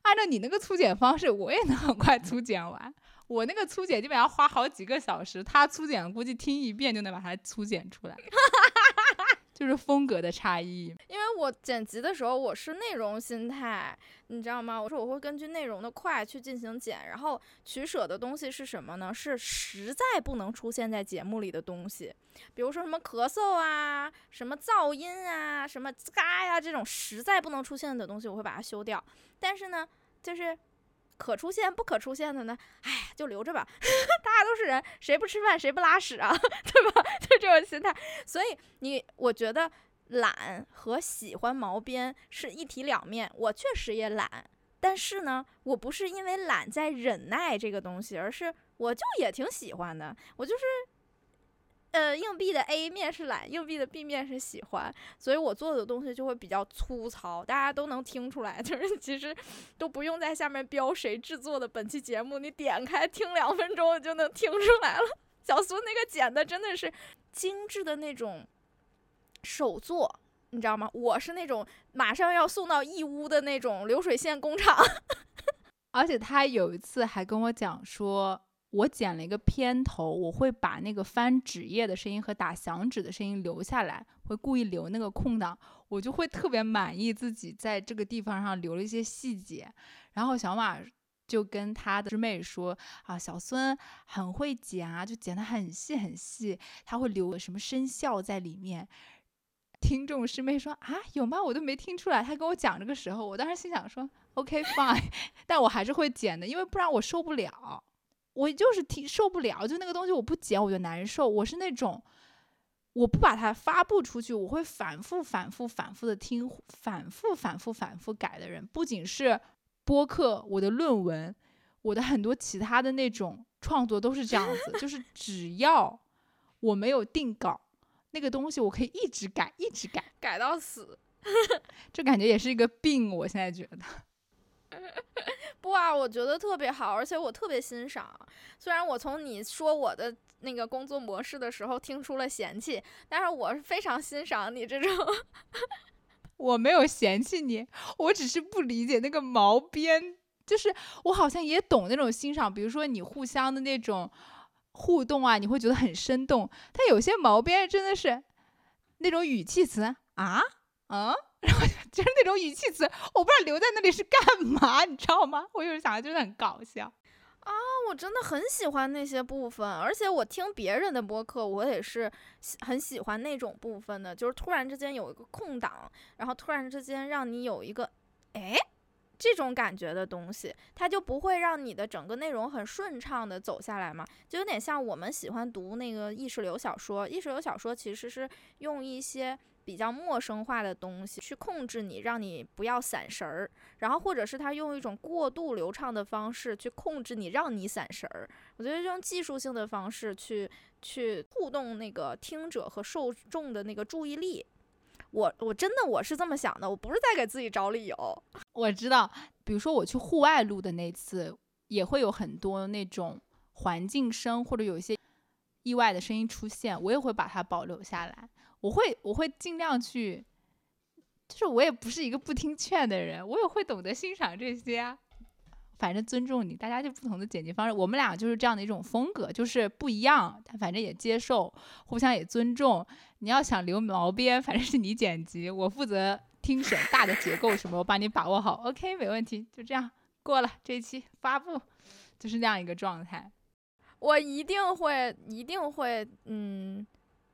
按照你那个粗剪方式，我也能很快粗剪完。我那个粗剪基本上花好几个小时，他粗剪估计听一遍就能把它粗剪出来。就是风格的差异，因为我剪辑的时候我是内容心态，你知道吗？我说我会根据内容的快去进行剪，然后取舍的东西是什么呢？是实在不能出现在节目里的东西，比如说什么咳嗽啊、什么噪音啊、什么嘎呀这种实在不能出现的东西，我会把它修掉。但是呢，就是可出现不可出现的呢，哎，就留着吧。大家都是人，谁不吃饭谁不拉屎啊？对吧？就这种心态。所以你，我觉得懒和喜欢毛边是一体两面。我确实也懒，但是呢，我不是因为懒在忍耐这个东西，而是我就也挺喜欢的。我就是。呃，硬币的 A 面是懒，硬币的 B 面是喜欢，所以我做的东西就会比较粗糙，大家都能听出来。就是其实都不用在下面标谁制作的本期节目，你点开听两分钟就能听出来了。小苏那个剪的真的是精致的那种手作，你知道吗？我是那种马上要送到义乌的那种流水线工厂，而且他有一次还跟我讲说。我剪了一个片头，我会把那个翻纸页的声音和打响指的声音留下来，会故意留那个空档，我就会特别满意自己在这个地方上留了一些细节。然后小马就跟他的师妹说：“啊，小孙很会剪啊，就剪得很细很细，他会留什么声效在里面。”听众师妹说：“啊，有吗？我都没听出来。”他跟我讲这个时候，我当时心想说：“OK fine，但我还是会剪的，因为不然我受不了。”我就是听受不了，就那个东西我不剪我就难受。我是那种，我不把它发布出去，我会反复、反复、反复的听，反复、反复、反复改的人。不仅是播客，我的论文，我的很多其他的那种创作都是这样子，就是只要我没有定稿，那个东西我可以一直改，一直改，改到死。这感觉也是一个病，我现在觉得。不啊，我觉得特别好，而且我特别欣赏。虽然我从你说我的那个工作模式的时候听出了嫌弃，但是我是非常欣赏你这种。我没有嫌弃你，我只是不理解那个毛边，就是我好像也懂那种欣赏，比如说你互相的那种互动啊，你会觉得很生动。但有些毛边真的是那种语气词啊。嗯，然后就是那种语气词，我不知道留在那里是干嘛，你知道吗？我有时候想，就是很搞笑。啊，我真的很喜欢那些部分，而且我听别人的播客，我也是很喜欢那种部分的，就是突然之间有一个空档，然后突然之间让你有一个，哎，这种感觉的东西，它就不会让你的整个内容很顺畅的走下来嘛，就有点像我们喜欢读那个意识流小说，意识流小说其实是用一些。比较陌生化的东西去控制你，让你不要散神儿，然后或者是他用一种过度流畅的方式去控制你，让你散神儿。我觉得这种技术性的方式去去互动那个听者和受众的那个注意力，我我真的我是这么想的，我不是在给自己找理由。我知道，比如说我去户外录的那次，也会有很多那种环境声或者有一些意外的声音出现，我也会把它保留下来。我会，我会尽量去，就是我也不是一个不听劝的人，我也会懂得欣赏这些。反正尊重你，大家就不同的剪辑方式，我们俩就是这样的一种风格，就是不一样，但反正也接受，互相也尊重。你要想留毛边，反正是你剪辑，我负责听审大的结构什么，我帮你把握好，OK，没问题，就这样过了这一期发布，就是那样一个状态。我一定会，一定会，嗯。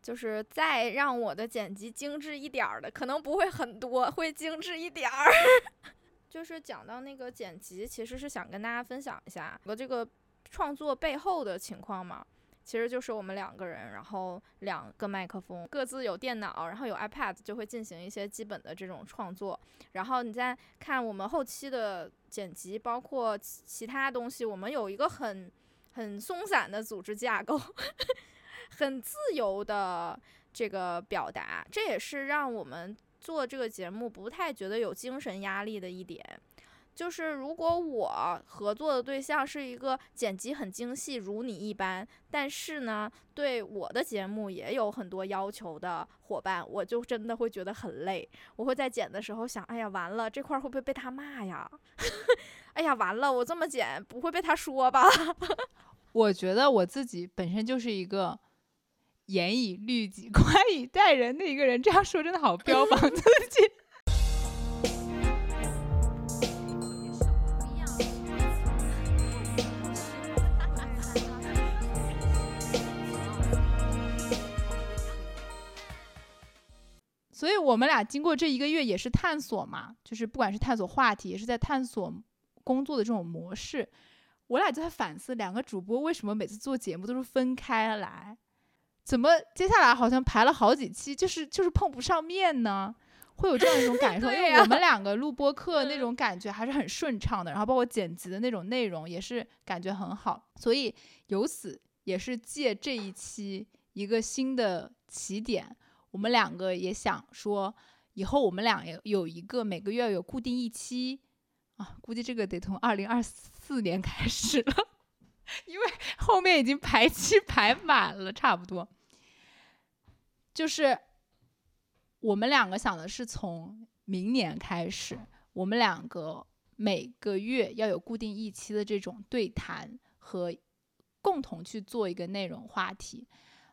就是再让我的剪辑精致一点儿的，可能不会很多，会精致一点儿。就是讲到那个剪辑，其实是想跟大家分享一下我这个创作背后的情况嘛。其实就是我们两个人，然后两个麦克风，各自有电脑，然后有 iPad，就会进行一些基本的这种创作。然后你再看我们后期的剪辑，包括其他东西，我们有一个很很松散的组织架构。很自由的这个表达，这也是让我们做这个节目不太觉得有精神压力的一点。就是如果我合作的对象是一个剪辑很精细如你一般，但是呢对我的节目也有很多要求的伙伴，我就真的会觉得很累。我会在剪的时候想，哎呀，完了，这块会不会被他骂呀？哎呀，完了，我这么剪不会被他说吧？我觉得我自己本身就是一个。严以律己、宽以待人的一个人，这样说真的好标榜自己。所以，我们俩经过这一个月也是探索嘛，就是不管是探索话题，也是在探索工作的这种模式。我俩就在反思，两个主播为什么每次做节目都是分开来。怎么接下来好像排了好几期，就是就是碰不上面呢？会有这样一种感受，因为我们两个录播课那种感觉还是很顺畅的，然后包括剪辑的那种内容也是感觉很好，所以由此也是借这一期一个新的起点，我们两个也想说，以后我们俩有有一个每个月有固定一期啊，估计这个得从二零二四年开始了。因为后面已经排期排满了，差不多。就是我们两个想的是从明年开始，我们两个每个月要有固定一期的这种对谈和共同去做一个内容话题。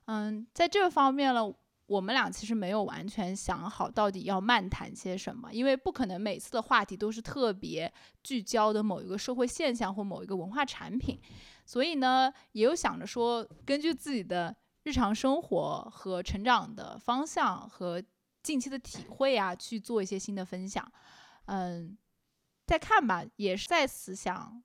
嗯，在这方面呢，我们俩其实没有完全想好到底要漫谈些什么，因为不可能每次的话题都是特别聚焦的某一个社会现象或某一个文化产品。所以呢，也有想着说，根据自己的日常生活和成长的方向和近期的体会啊，去做一些新的分享。嗯，再看吧，也是在此想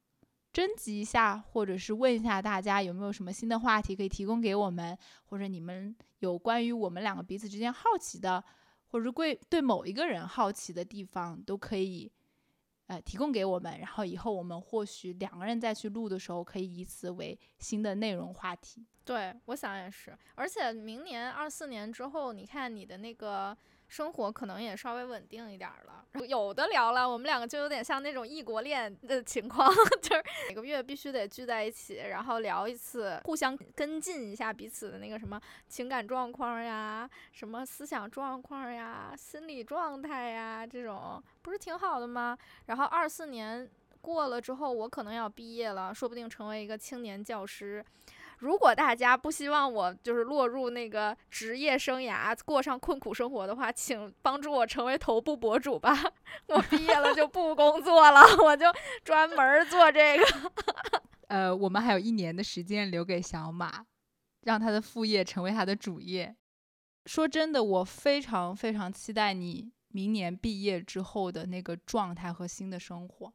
征集一下，或者是问一下大家有没有什么新的话题可以提供给我们，或者你们有关于我们两个彼此之间好奇的，或者对对某一个人好奇的地方，都可以。呃，提供给我们，然后以后我们或许两个人再去录的时候，可以以此为新的内容话题。对，我想也是。而且明年二四年之后，你看你的那个。生活可能也稍微稳定一点了，有的聊了。我们两个就有点像那种异国恋的情况，就是每个月必须得聚在一起，然后聊一次，互相跟进一下彼此的那个什么情感状况呀、什么思想状况呀、心理状态呀，这种不是挺好的吗？然后二四年过了之后，我可能要毕业了，说不定成为一个青年教师。如果大家不希望我就是落入那个职业生涯，过上困苦生活的话，请帮助我成为头部博主吧。我毕业了就不工作了，我就专门做这个。呃，我们还有一年的时间留给小马，让他的副业成为他的主业。说真的，我非常非常期待你明年毕业之后的那个状态和新的生活。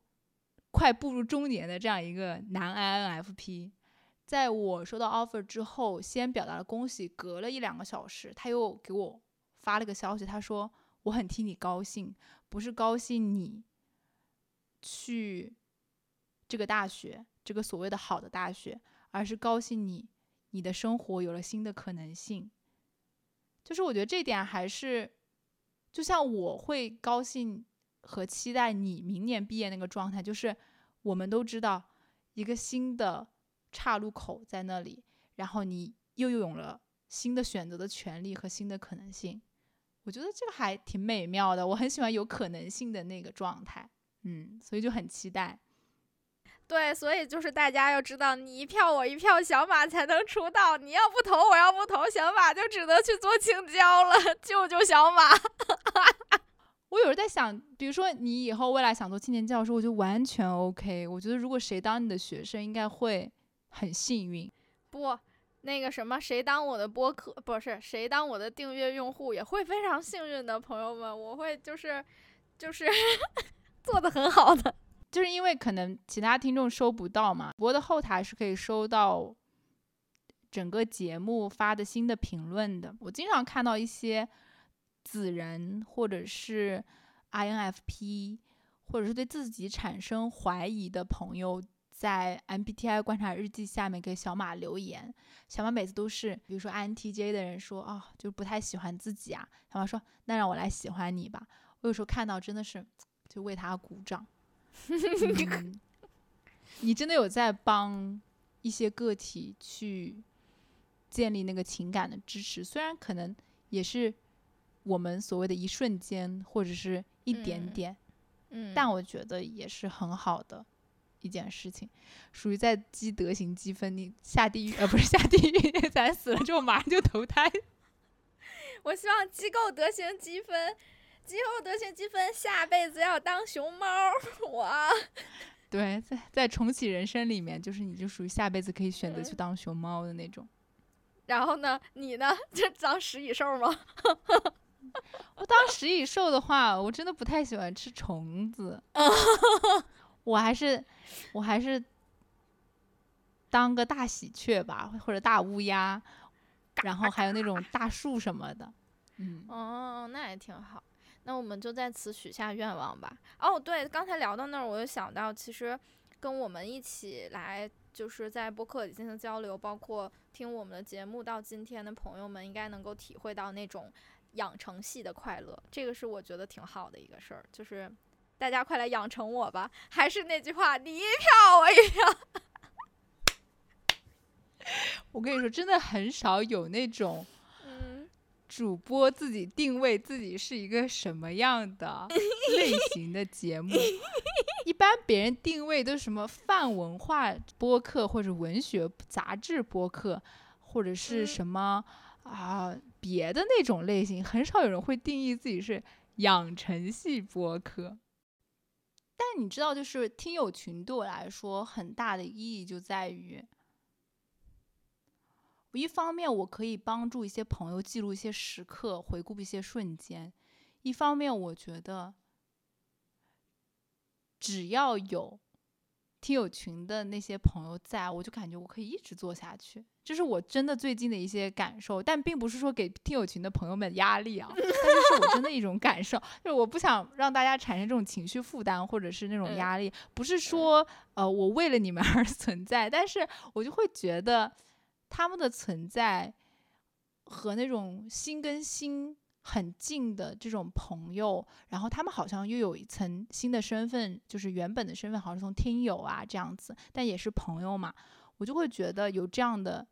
快步入中年的这样一个男 INFP，在我收到 offer 之后，先表达了恭喜。隔了一两个小时，他又给我发了个消息，他说：“我很替你高兴，不是高兴你去这个大学，这个所谓的好的大学，而是高兴你，你的生活有了新的可能性。”就是我觉得这点还是，就像我会高兴。和期待你明年毕业那个状态，就是我们都知道一个新的岔路口在那里，然后你又拥有了新的选择的权利和新的可能性。我觉得这个还挺美妙的，我很喜欢有可能性的那个状态，嗯，所以就很期待。对，所以就是大家要知道，你一票我一票，小马才能出道。你要不投，我要不投，小马就只能去做青椒了，救救小马。我有时候在想，比如说你以后未来想做青年教师，我就完全 OK。我觉得如果谁当你的学生，应该会很幸运。不，那个什么，谁当我的播客，不是谁当我的订阅用户，也会非常幸运的，朋友们。我会就是就是 做的很好的，就是因为可能其他听众收不到嘛，播的后台是可以收到整个节目发的新的评论的。我经常看到一些。子人或者是 INFP，或者是对自己产生怀疑的朋友，在 MBTI 观察日记下面给小马留言。小马每次都是，比如说 INTJ 的人说啊，就不太喜欢自己啊。小马说，那让我来喜欢你吧。我有时候看到真的是就为他鼓掌。你真的有在帮一些个体去建立那个情感的支持，虽然可能也是。我们所谓的一瞬间，或者是一点点，嗯，但我觉得也是很好的一件事情，属于在积德行积分。你下地狱，呃，不是下地狱，咱死了之后马上就投胎。我希望机构德行积分，机构德行积分，下辈子要当熊猫。我，对，在在重启人生里面，就是你就属于下辈子可以选择去当熊猫的那种。然后呢，你呢，就当食蚁兽吗？我当食蚁兽的话，我真的不太喜欢吃虫子。我还是，我还是当个大喜鹊吧，或者大乌鸦，然后还有那种大树什么的。嗯，哦，那也挺好。那我们就在此许下愿望吧。哦，对，刚才聊到那儿，我就想到，其实跟我们一起来，就是在播客里进行交流，包括听我们的节目到今天的朋友们，应该能够体会到那种。养成系的快乐，这个是我觉得挺好的一个事儿，就是大家快来养成我吧。还是那句话，你一票我一票。我跟你说，真的很少有那种，主播自己定位自己是一个什么样的 类型的节目。一般别人定位都是什么泛文化播客，或者文学杂志播客，或者是什么。啊，别的那种类型很少有人会定义自己是养成系播客。但你知道，就是听友群对我来说很大的意义就在于，一方面我可以帮助一些朋友记录一些时刻，回顾一些瞬间；一方面我觉得，只要有。听友群的那些朋友在，我就感觉我可以一直做下去，这是我真的最近的一些感受，但并不是说给听友群的朋友们压力啊，但是是我真的一种感受，就是我不想让大家产生这种情绪负担或者是那种压力，不是说呃我为了你们 而存在，但是我就会觉得他们的存在和那种心跟心。很近的这种朋友，然后他们好像又有一层新的身份，就是原本的身份好像是从听友啊这样子，但也是朋友嘛，我就会觉得有这样的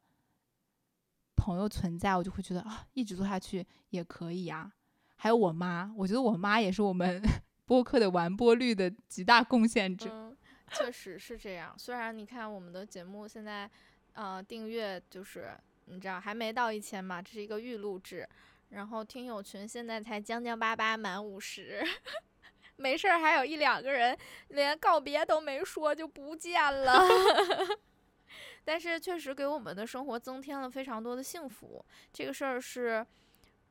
朋友存在，我就会觉得啊，一直做下去也可以啊。还有我妈，我觉得我妈也是我们 播客的完播率的极大贡献者。确实是这样，虽然你看我们的节目现在。呃，订阅就是你知道还没到一千嘛，这是一个预录制。然后听友群现在才将将巴巴满五十，没事儿还有一两个人连告别都没说就不见了。但是确实给我们的生活增添了非常多的幸福，这个事儿是，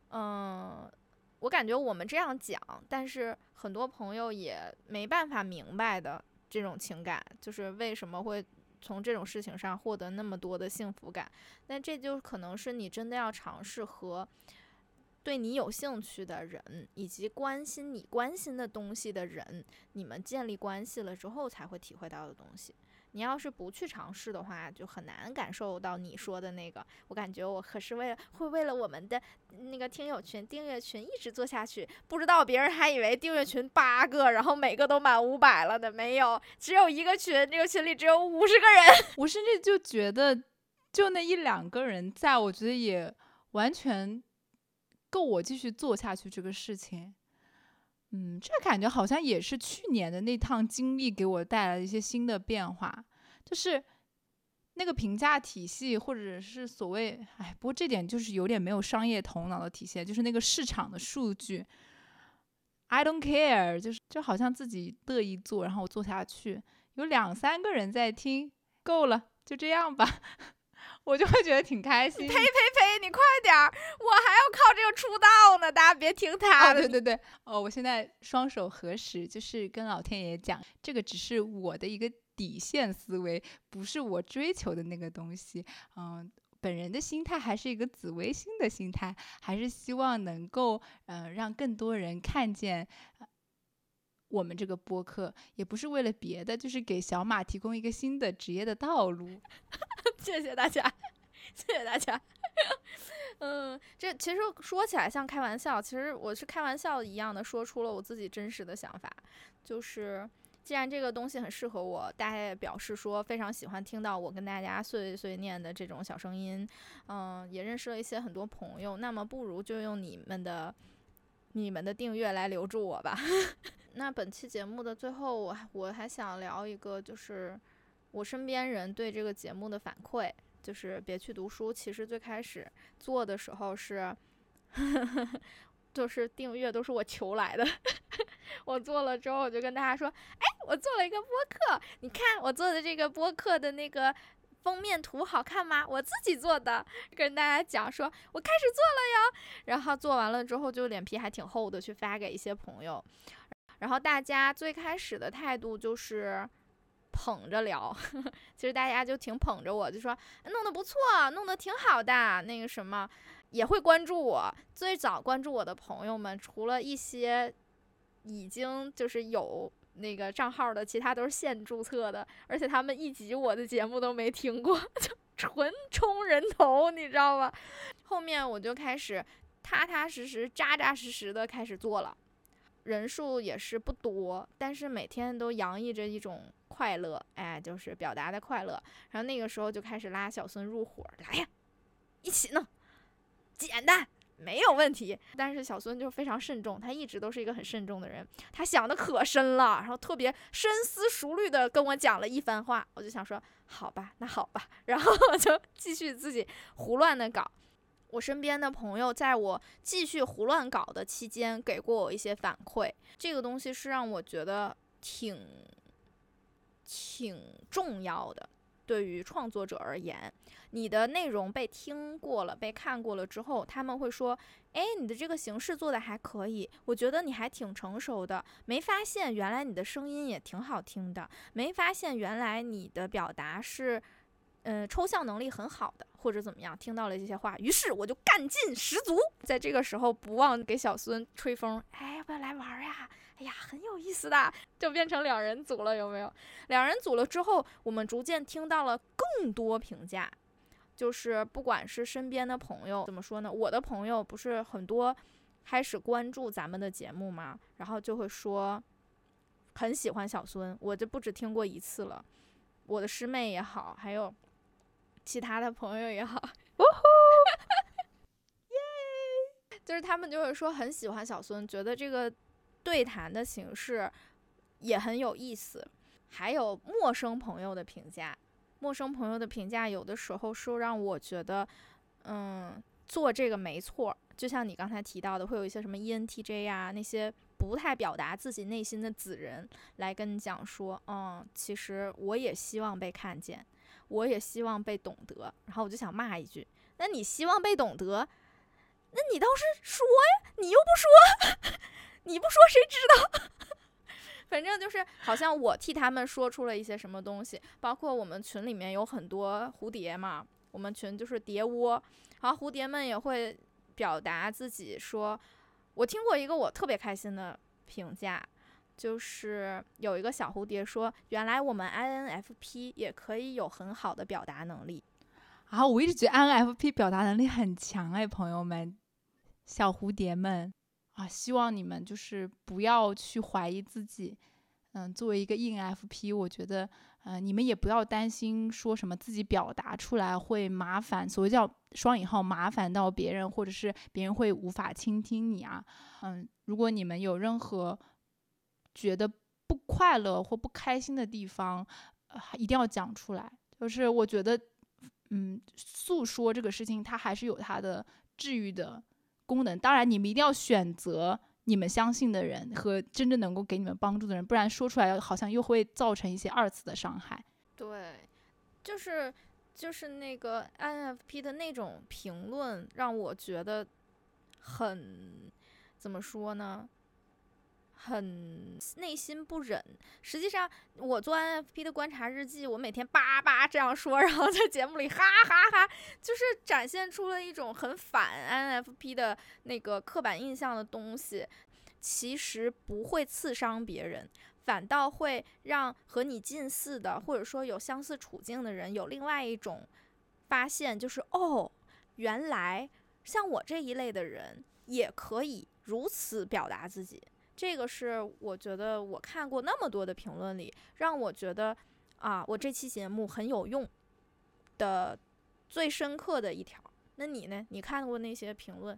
嗯，我感觉我们这样讲，但是很多朋友也没办法明白的这种情感，就是为什么会从这种事情上获得那么多的幸福感。那这就可能是你真的要尝试和对你有兴趣的人，以及关心你关心的东西的人，你们建立关系了之后才会体会到的东西。你要是不去尝试的话，就很难感受到你说的那个。我感觉我可是为了会为了我们的那个听友群订阅群一直做下去。不知道别人还以为订阅群八个，然后每个都满五百了的，没有，只有一个群，这个群里只有五十个人。我甚至就觉得，就那一两个人在，我觉得也完全够我继续做下去这个事情。嗯，这感觉好像也是去年的那趟经历给我带来的一些新的变化，就是那个评价体系，或者是所谓，哎，不过这点就是有点没有商业头脑的体现，就是那个市场的数据，I don't care，就是就好像自己乐意做，然后我做下去，有两三个人在听，够了，就这样吧。我就会觉得挺开心。呸呸呸！你快点儿，我还要靠这个出道呢。大家别听他的。对对对，哦，我现在双手合十，就是跟老天爷讲，这个只是我的一个底线思维，不是我追求的那个东西。嗯，本人的心态还是一个紫微星的心态，还是希望能够，嗯，让更多人看见。我们这个播客也不是为了别的，就是给小马提供一个新的职业的道路。谢谢大家，谢谢大家。嗯，这其实说起来像开玩笑，其实我是开玩笑一样的说出了我自己真实的想法。就是既然这个东西很适合我，大家也表示说非常喜欢听到我跟大家碎碎念的这种小声音。嗯，也认识了一些很多朋友，那么不如就用你们的你们的订阅来留住我吧。那本期节目的最后，我我还想聊一个，就是我身边人对这个节目的反馈，就是别去读书。其实最开始做的时候是，就是订阅都是我求来的。我做了之后，我就跟大家说，哎，我做了一个播客，你看我做的这个播客的那个封面图好看吗？我自己做的，跟大家讲说，我开始做了哟。然后做完了之后，就脸皮还挺厚的，去发给一些朋友。然后大家最开始的态度就是捧着聊，其实大家就挺捧着我，就说弄得不错，弄得挺好的。那个什么也会关注我。最早关注我的朋友们，除了一些已经就是有那个账号的，其他都是现注册的，而且他们一集我的节目都没听过，就纯充人头，你知道吧？后面我就开始踏踏实实、扎扎实实的开始做了。人数也是不多，但是每天都洋溢着一种快乐，哎，就是表达的快乐。然后那个时候就开始拉小孙入伙，来呀，一起弄，简单，没有问题。但是小孙就非常慎重，他一直都是一个很慎重的人，他想的可深了，然后特别深思熟虑的跟我讲了一番话。我就想说，好吧，那好吧，然后就继续自己胡乱的搞。我身边的朋友，在我继续胡乱搞的期间，给过我一些反馈。这个东西是让我觉得挺挺重要的。对于创作者而言，你的内容被听过了、被看过了之后，他们会说：“哎，你的这个形式做的还可以，我觉得你还挺成熟的。没发现原来你的声音也挺好听的，没发现原来你的表达是。”嗯，抽象能力很好的，或者怎么样，听到了这些话，于是我就干劲十足。在这个时候，不忘给小孙吹风，哎，要不要来玩呀？哎呀，很有意思的，就变成两人组了，有没有？两人组了之后，我们逐渐听到了更多评价，就是不管是身边的朋友怎么说呢，我的朋友不是很多开始关注咱们的节目嘛，然后就会说很喜欢小孙，我就不止听过一次了，我的师妹也好，还有。其他的朋友也好，耶！就是他们就会说很喜欢小孙，觉得这个对谈的形式也很有意思。还有陌生朋友的评价，陌生朋友的评价，有的时候说让我觉得，嗯，做这个没错。就像你刚才提到的，会有一些什么 ENTJ 啊，那些不太表达自己内心的子人来跟你讲说，嗯，其实我也希望被看见，我也希望被懂得。然后我就想骂一句，那你希望被懂得，那你倒是说呀，你又不说，你不说谁知道？反正就是好像我替他们说出了一些什么东西，包括我们群里面有很多蝴蝶嘛，我们群就是蝶窝，然后蝴蝶们也会。表达自己说，我听过一个我特别开心的评价，就是有一个小蝴蝶说，原来我们 INFP 也可以有很好的表达能力啊！我一直觉得 INFP 表达能力很强哎，朋友们，小蝴蝶们啊，希望你们就是不要去怀疑自己。嗯，作为一个 ENFP，我觉得。呃，你们也不要担心说什么自己表达出来会麻烦，所谓叫双引号麻烦到别人，或者是别人会无法倾听你啊。嗯，如果你们有任何觉得不快乐或不开心的地方，呃，一定要讲出来。就是我觉得，嗯，诉说这个事情，它还是有它的治愈的功能。当然，你们一定要选择。你们相信的人和真正能够给你们帮助的人，不然说出来好像又会造成一些二次的伤害。对，就是就是那个 INFP 的那种评论，让我觉得很怎么说呢？很内心不忍。实际上，我做 NFP 的观察日记，我每天叭叭这样说，然后在节目里哈哈哈，就是展现出了一种很反 NFP 的那个刻板印象的东西。其实不会刺伤别人，反倒会让和你近似的，或者说有相似处境的人有另外一种发现，就是哦，原来像我这一类的人也可以如此表达自己。这个是我觉得我看过那么多的评论里，让我觉得啊，我这期节目很有用的最深刻的一条。那你呢？你看过那些评论？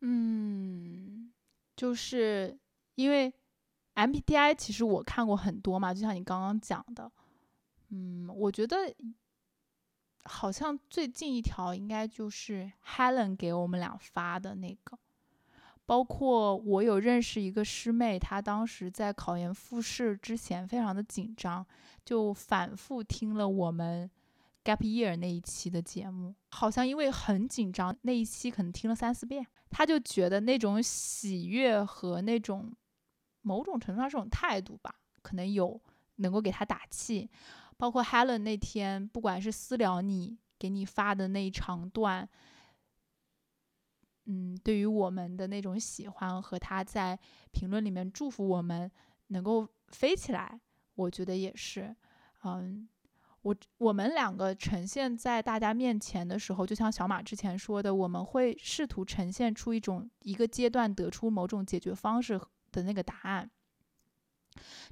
嗯，就是因为 MBTI 其实我看过很多嘛，就像你刚刚讲的，嗯，我觉得好像最近一条应该就是 Helen 给我们俩发的那个。包括我有认识一个师妹，她当时在考研复试之前非常的紧张，就反复听了我们 Gap Year 那一期的节目，好像因为很紧张，那一期可能听了三四遍，她就觉得那种喜悦和那种某种程度上这种态度吧，可能有能够给她打气。包括 Helen 那天，不管是私聊你给你发的那一长段。嗯，对于我们的那种喜欢和他在评论里面祝福我们能够飞起来，我觉得也是。嗯，我我们两个呈现在大家面前的时候，就像小马之前说的，我们会试图呈现出一种一个阶段得出某种解决方式的那个答案。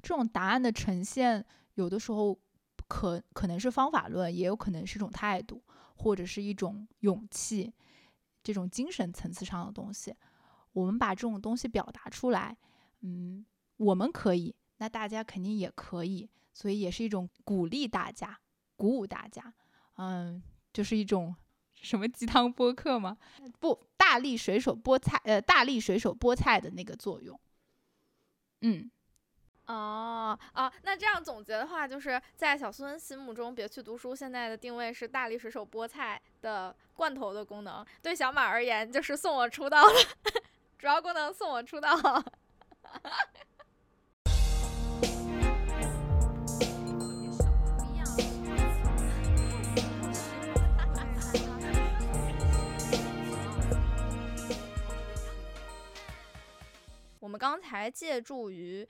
这种答案的呈现，有的时候可可能是方法论，也有可能是一种态度，或者是一种勇气。这种精神层次上的东西，我们把这种东西表达出来，嗯，我们可以，那大家肯定也可以，所以也是一种鼓励大家、鼓舞大家，嗯，就是一种什么鸡汤播客吗？不，大力水手菠菜，呃，大力水手菠菜的那个作用，嗯。哦啊，那这样总结的话，就是在小孙心目中，别去读书现在的定位是大力水手菠菜的罐头的功能；对小马而言，就是送我出道了 主要功能，送我出道。我们刚才借助于。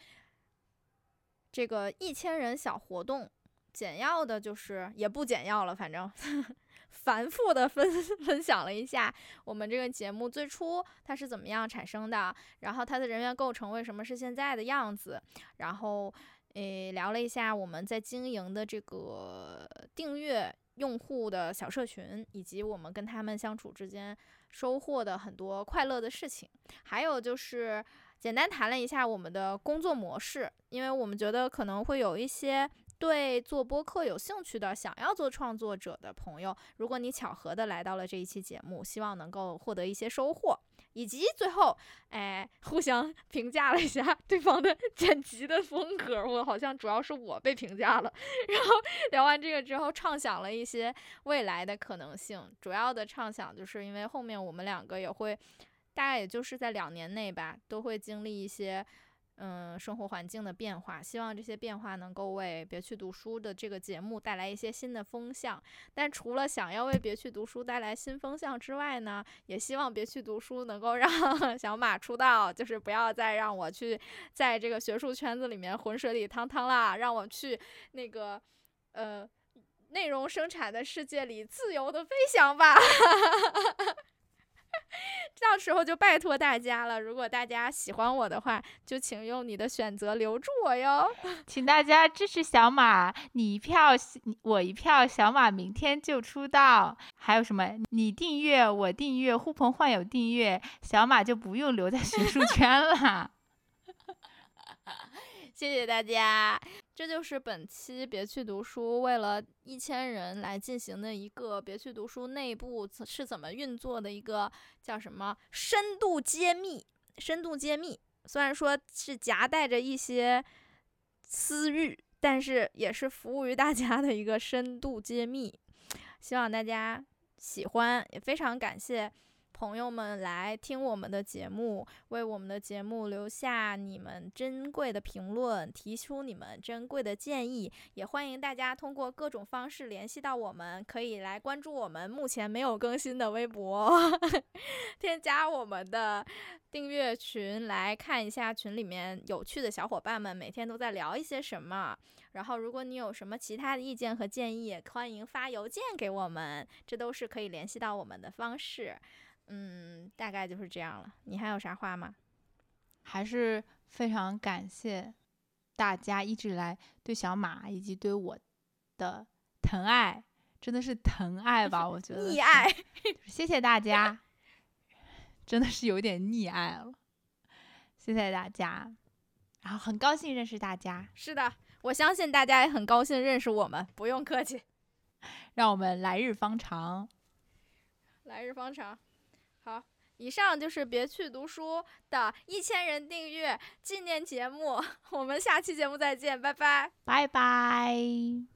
这个一千人小活动，简要的就是也不简要了，反正 繁复的分 分享了一下我们这个节目最初它是怎么样产生的，然后它的人员构成为什么是现在的样子，然后诶聊了一下我们在经营的这个订阅用户的小社群，以及我们跟他们相处之间收获的很多快乐的事情，还有就是。简单谈了一下我们的工作模式，因为我们觉得可能会有一些对做播客有兴趣的、想要做创作者的朋友，如果你巧合的来到了这一期节目，希望能够获得一些收获。以及最后，哎，互相 评价了一下对方的 剪辑的风格，我好像主要是我被评价了。然后聊完这个之后，畅想了一些未来的可能性。主要的畅想就是因为后面我们两个也会，大概也就是在两年内吧，都会经历一些。嗯，生活环境的变化，希望这些变化能够为别去读书的这个节目带来一些新的风向。但除了想要为别去读书带来新风向之外呢，也希望别去读书能够让 小马出道，就是不要再让我去在这个学术圈子里面浑水里汤汤啦，让我去那个呃内容生产的世界里自由的飞翔吧。到时候就拜托大家了，如果大家喜欢我的话，就请用你的选择留住我哟。请大家支持小马，你一票我一票，小马明天就出道。还有什么？你订阅我订阅，呼朋唤友订阅，小马就不用留在学术圈了。谢谢大家，这就是本期别去读书为了一千人来进行的一个别去读书内部是怎么运作的一个叫什么深度揭秘？深度揭秘虽然说是夹带着一些私欲，但是也是服务于大家的一个深度揭秘，希望大家喜欢，也非常感谢。朋友们来听我们的节目，为我们的节目留下你们珍贵的评论，提出你们珍贵的建议。也欢迎大家通过各种方式联系到我们，可以来关注我们目前没有更新的微博，添加我们的订阅群来看一下群里面有趣的小伙伴们每天都在聊一些什么。然后，如果你有什么其他的意见和建议，欢迎发邮件给我们，这都是可以联系到我们的方式。嗯，大概就是这样了。你还有啥话吗？还是非常感谢大家一直来对小马以及对我的疼爱，真的是疼爱吧？我觉得 溺爱。谢谢大家，真的是有点溺爱了。谢谢大家，然后很高兴认识大家。是的，我相信大家也很高兴认识我们，不用客气。让我们来日方长。来日方长。以上就是别去读书的一千人订阅纪念节目，我们下期节目再见，拜拜，拜拜。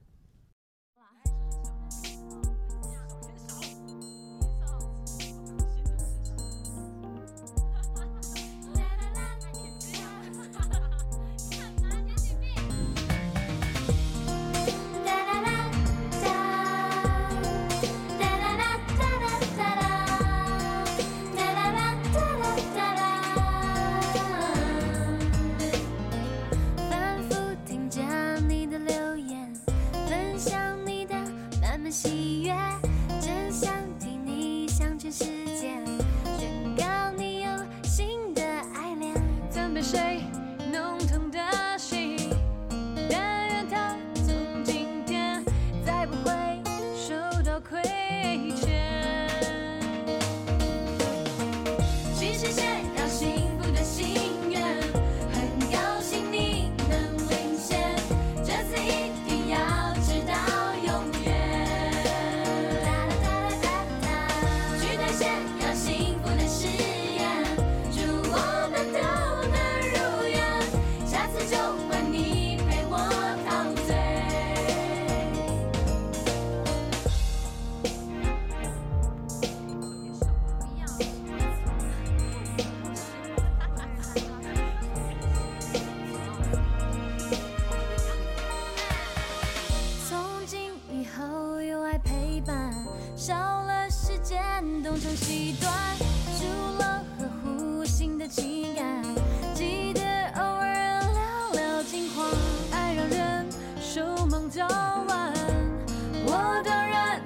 少了时间，东长西短，除了呵护心的情感，记得偶尔聊聊近况，爱让人手忙脚乱，我当然。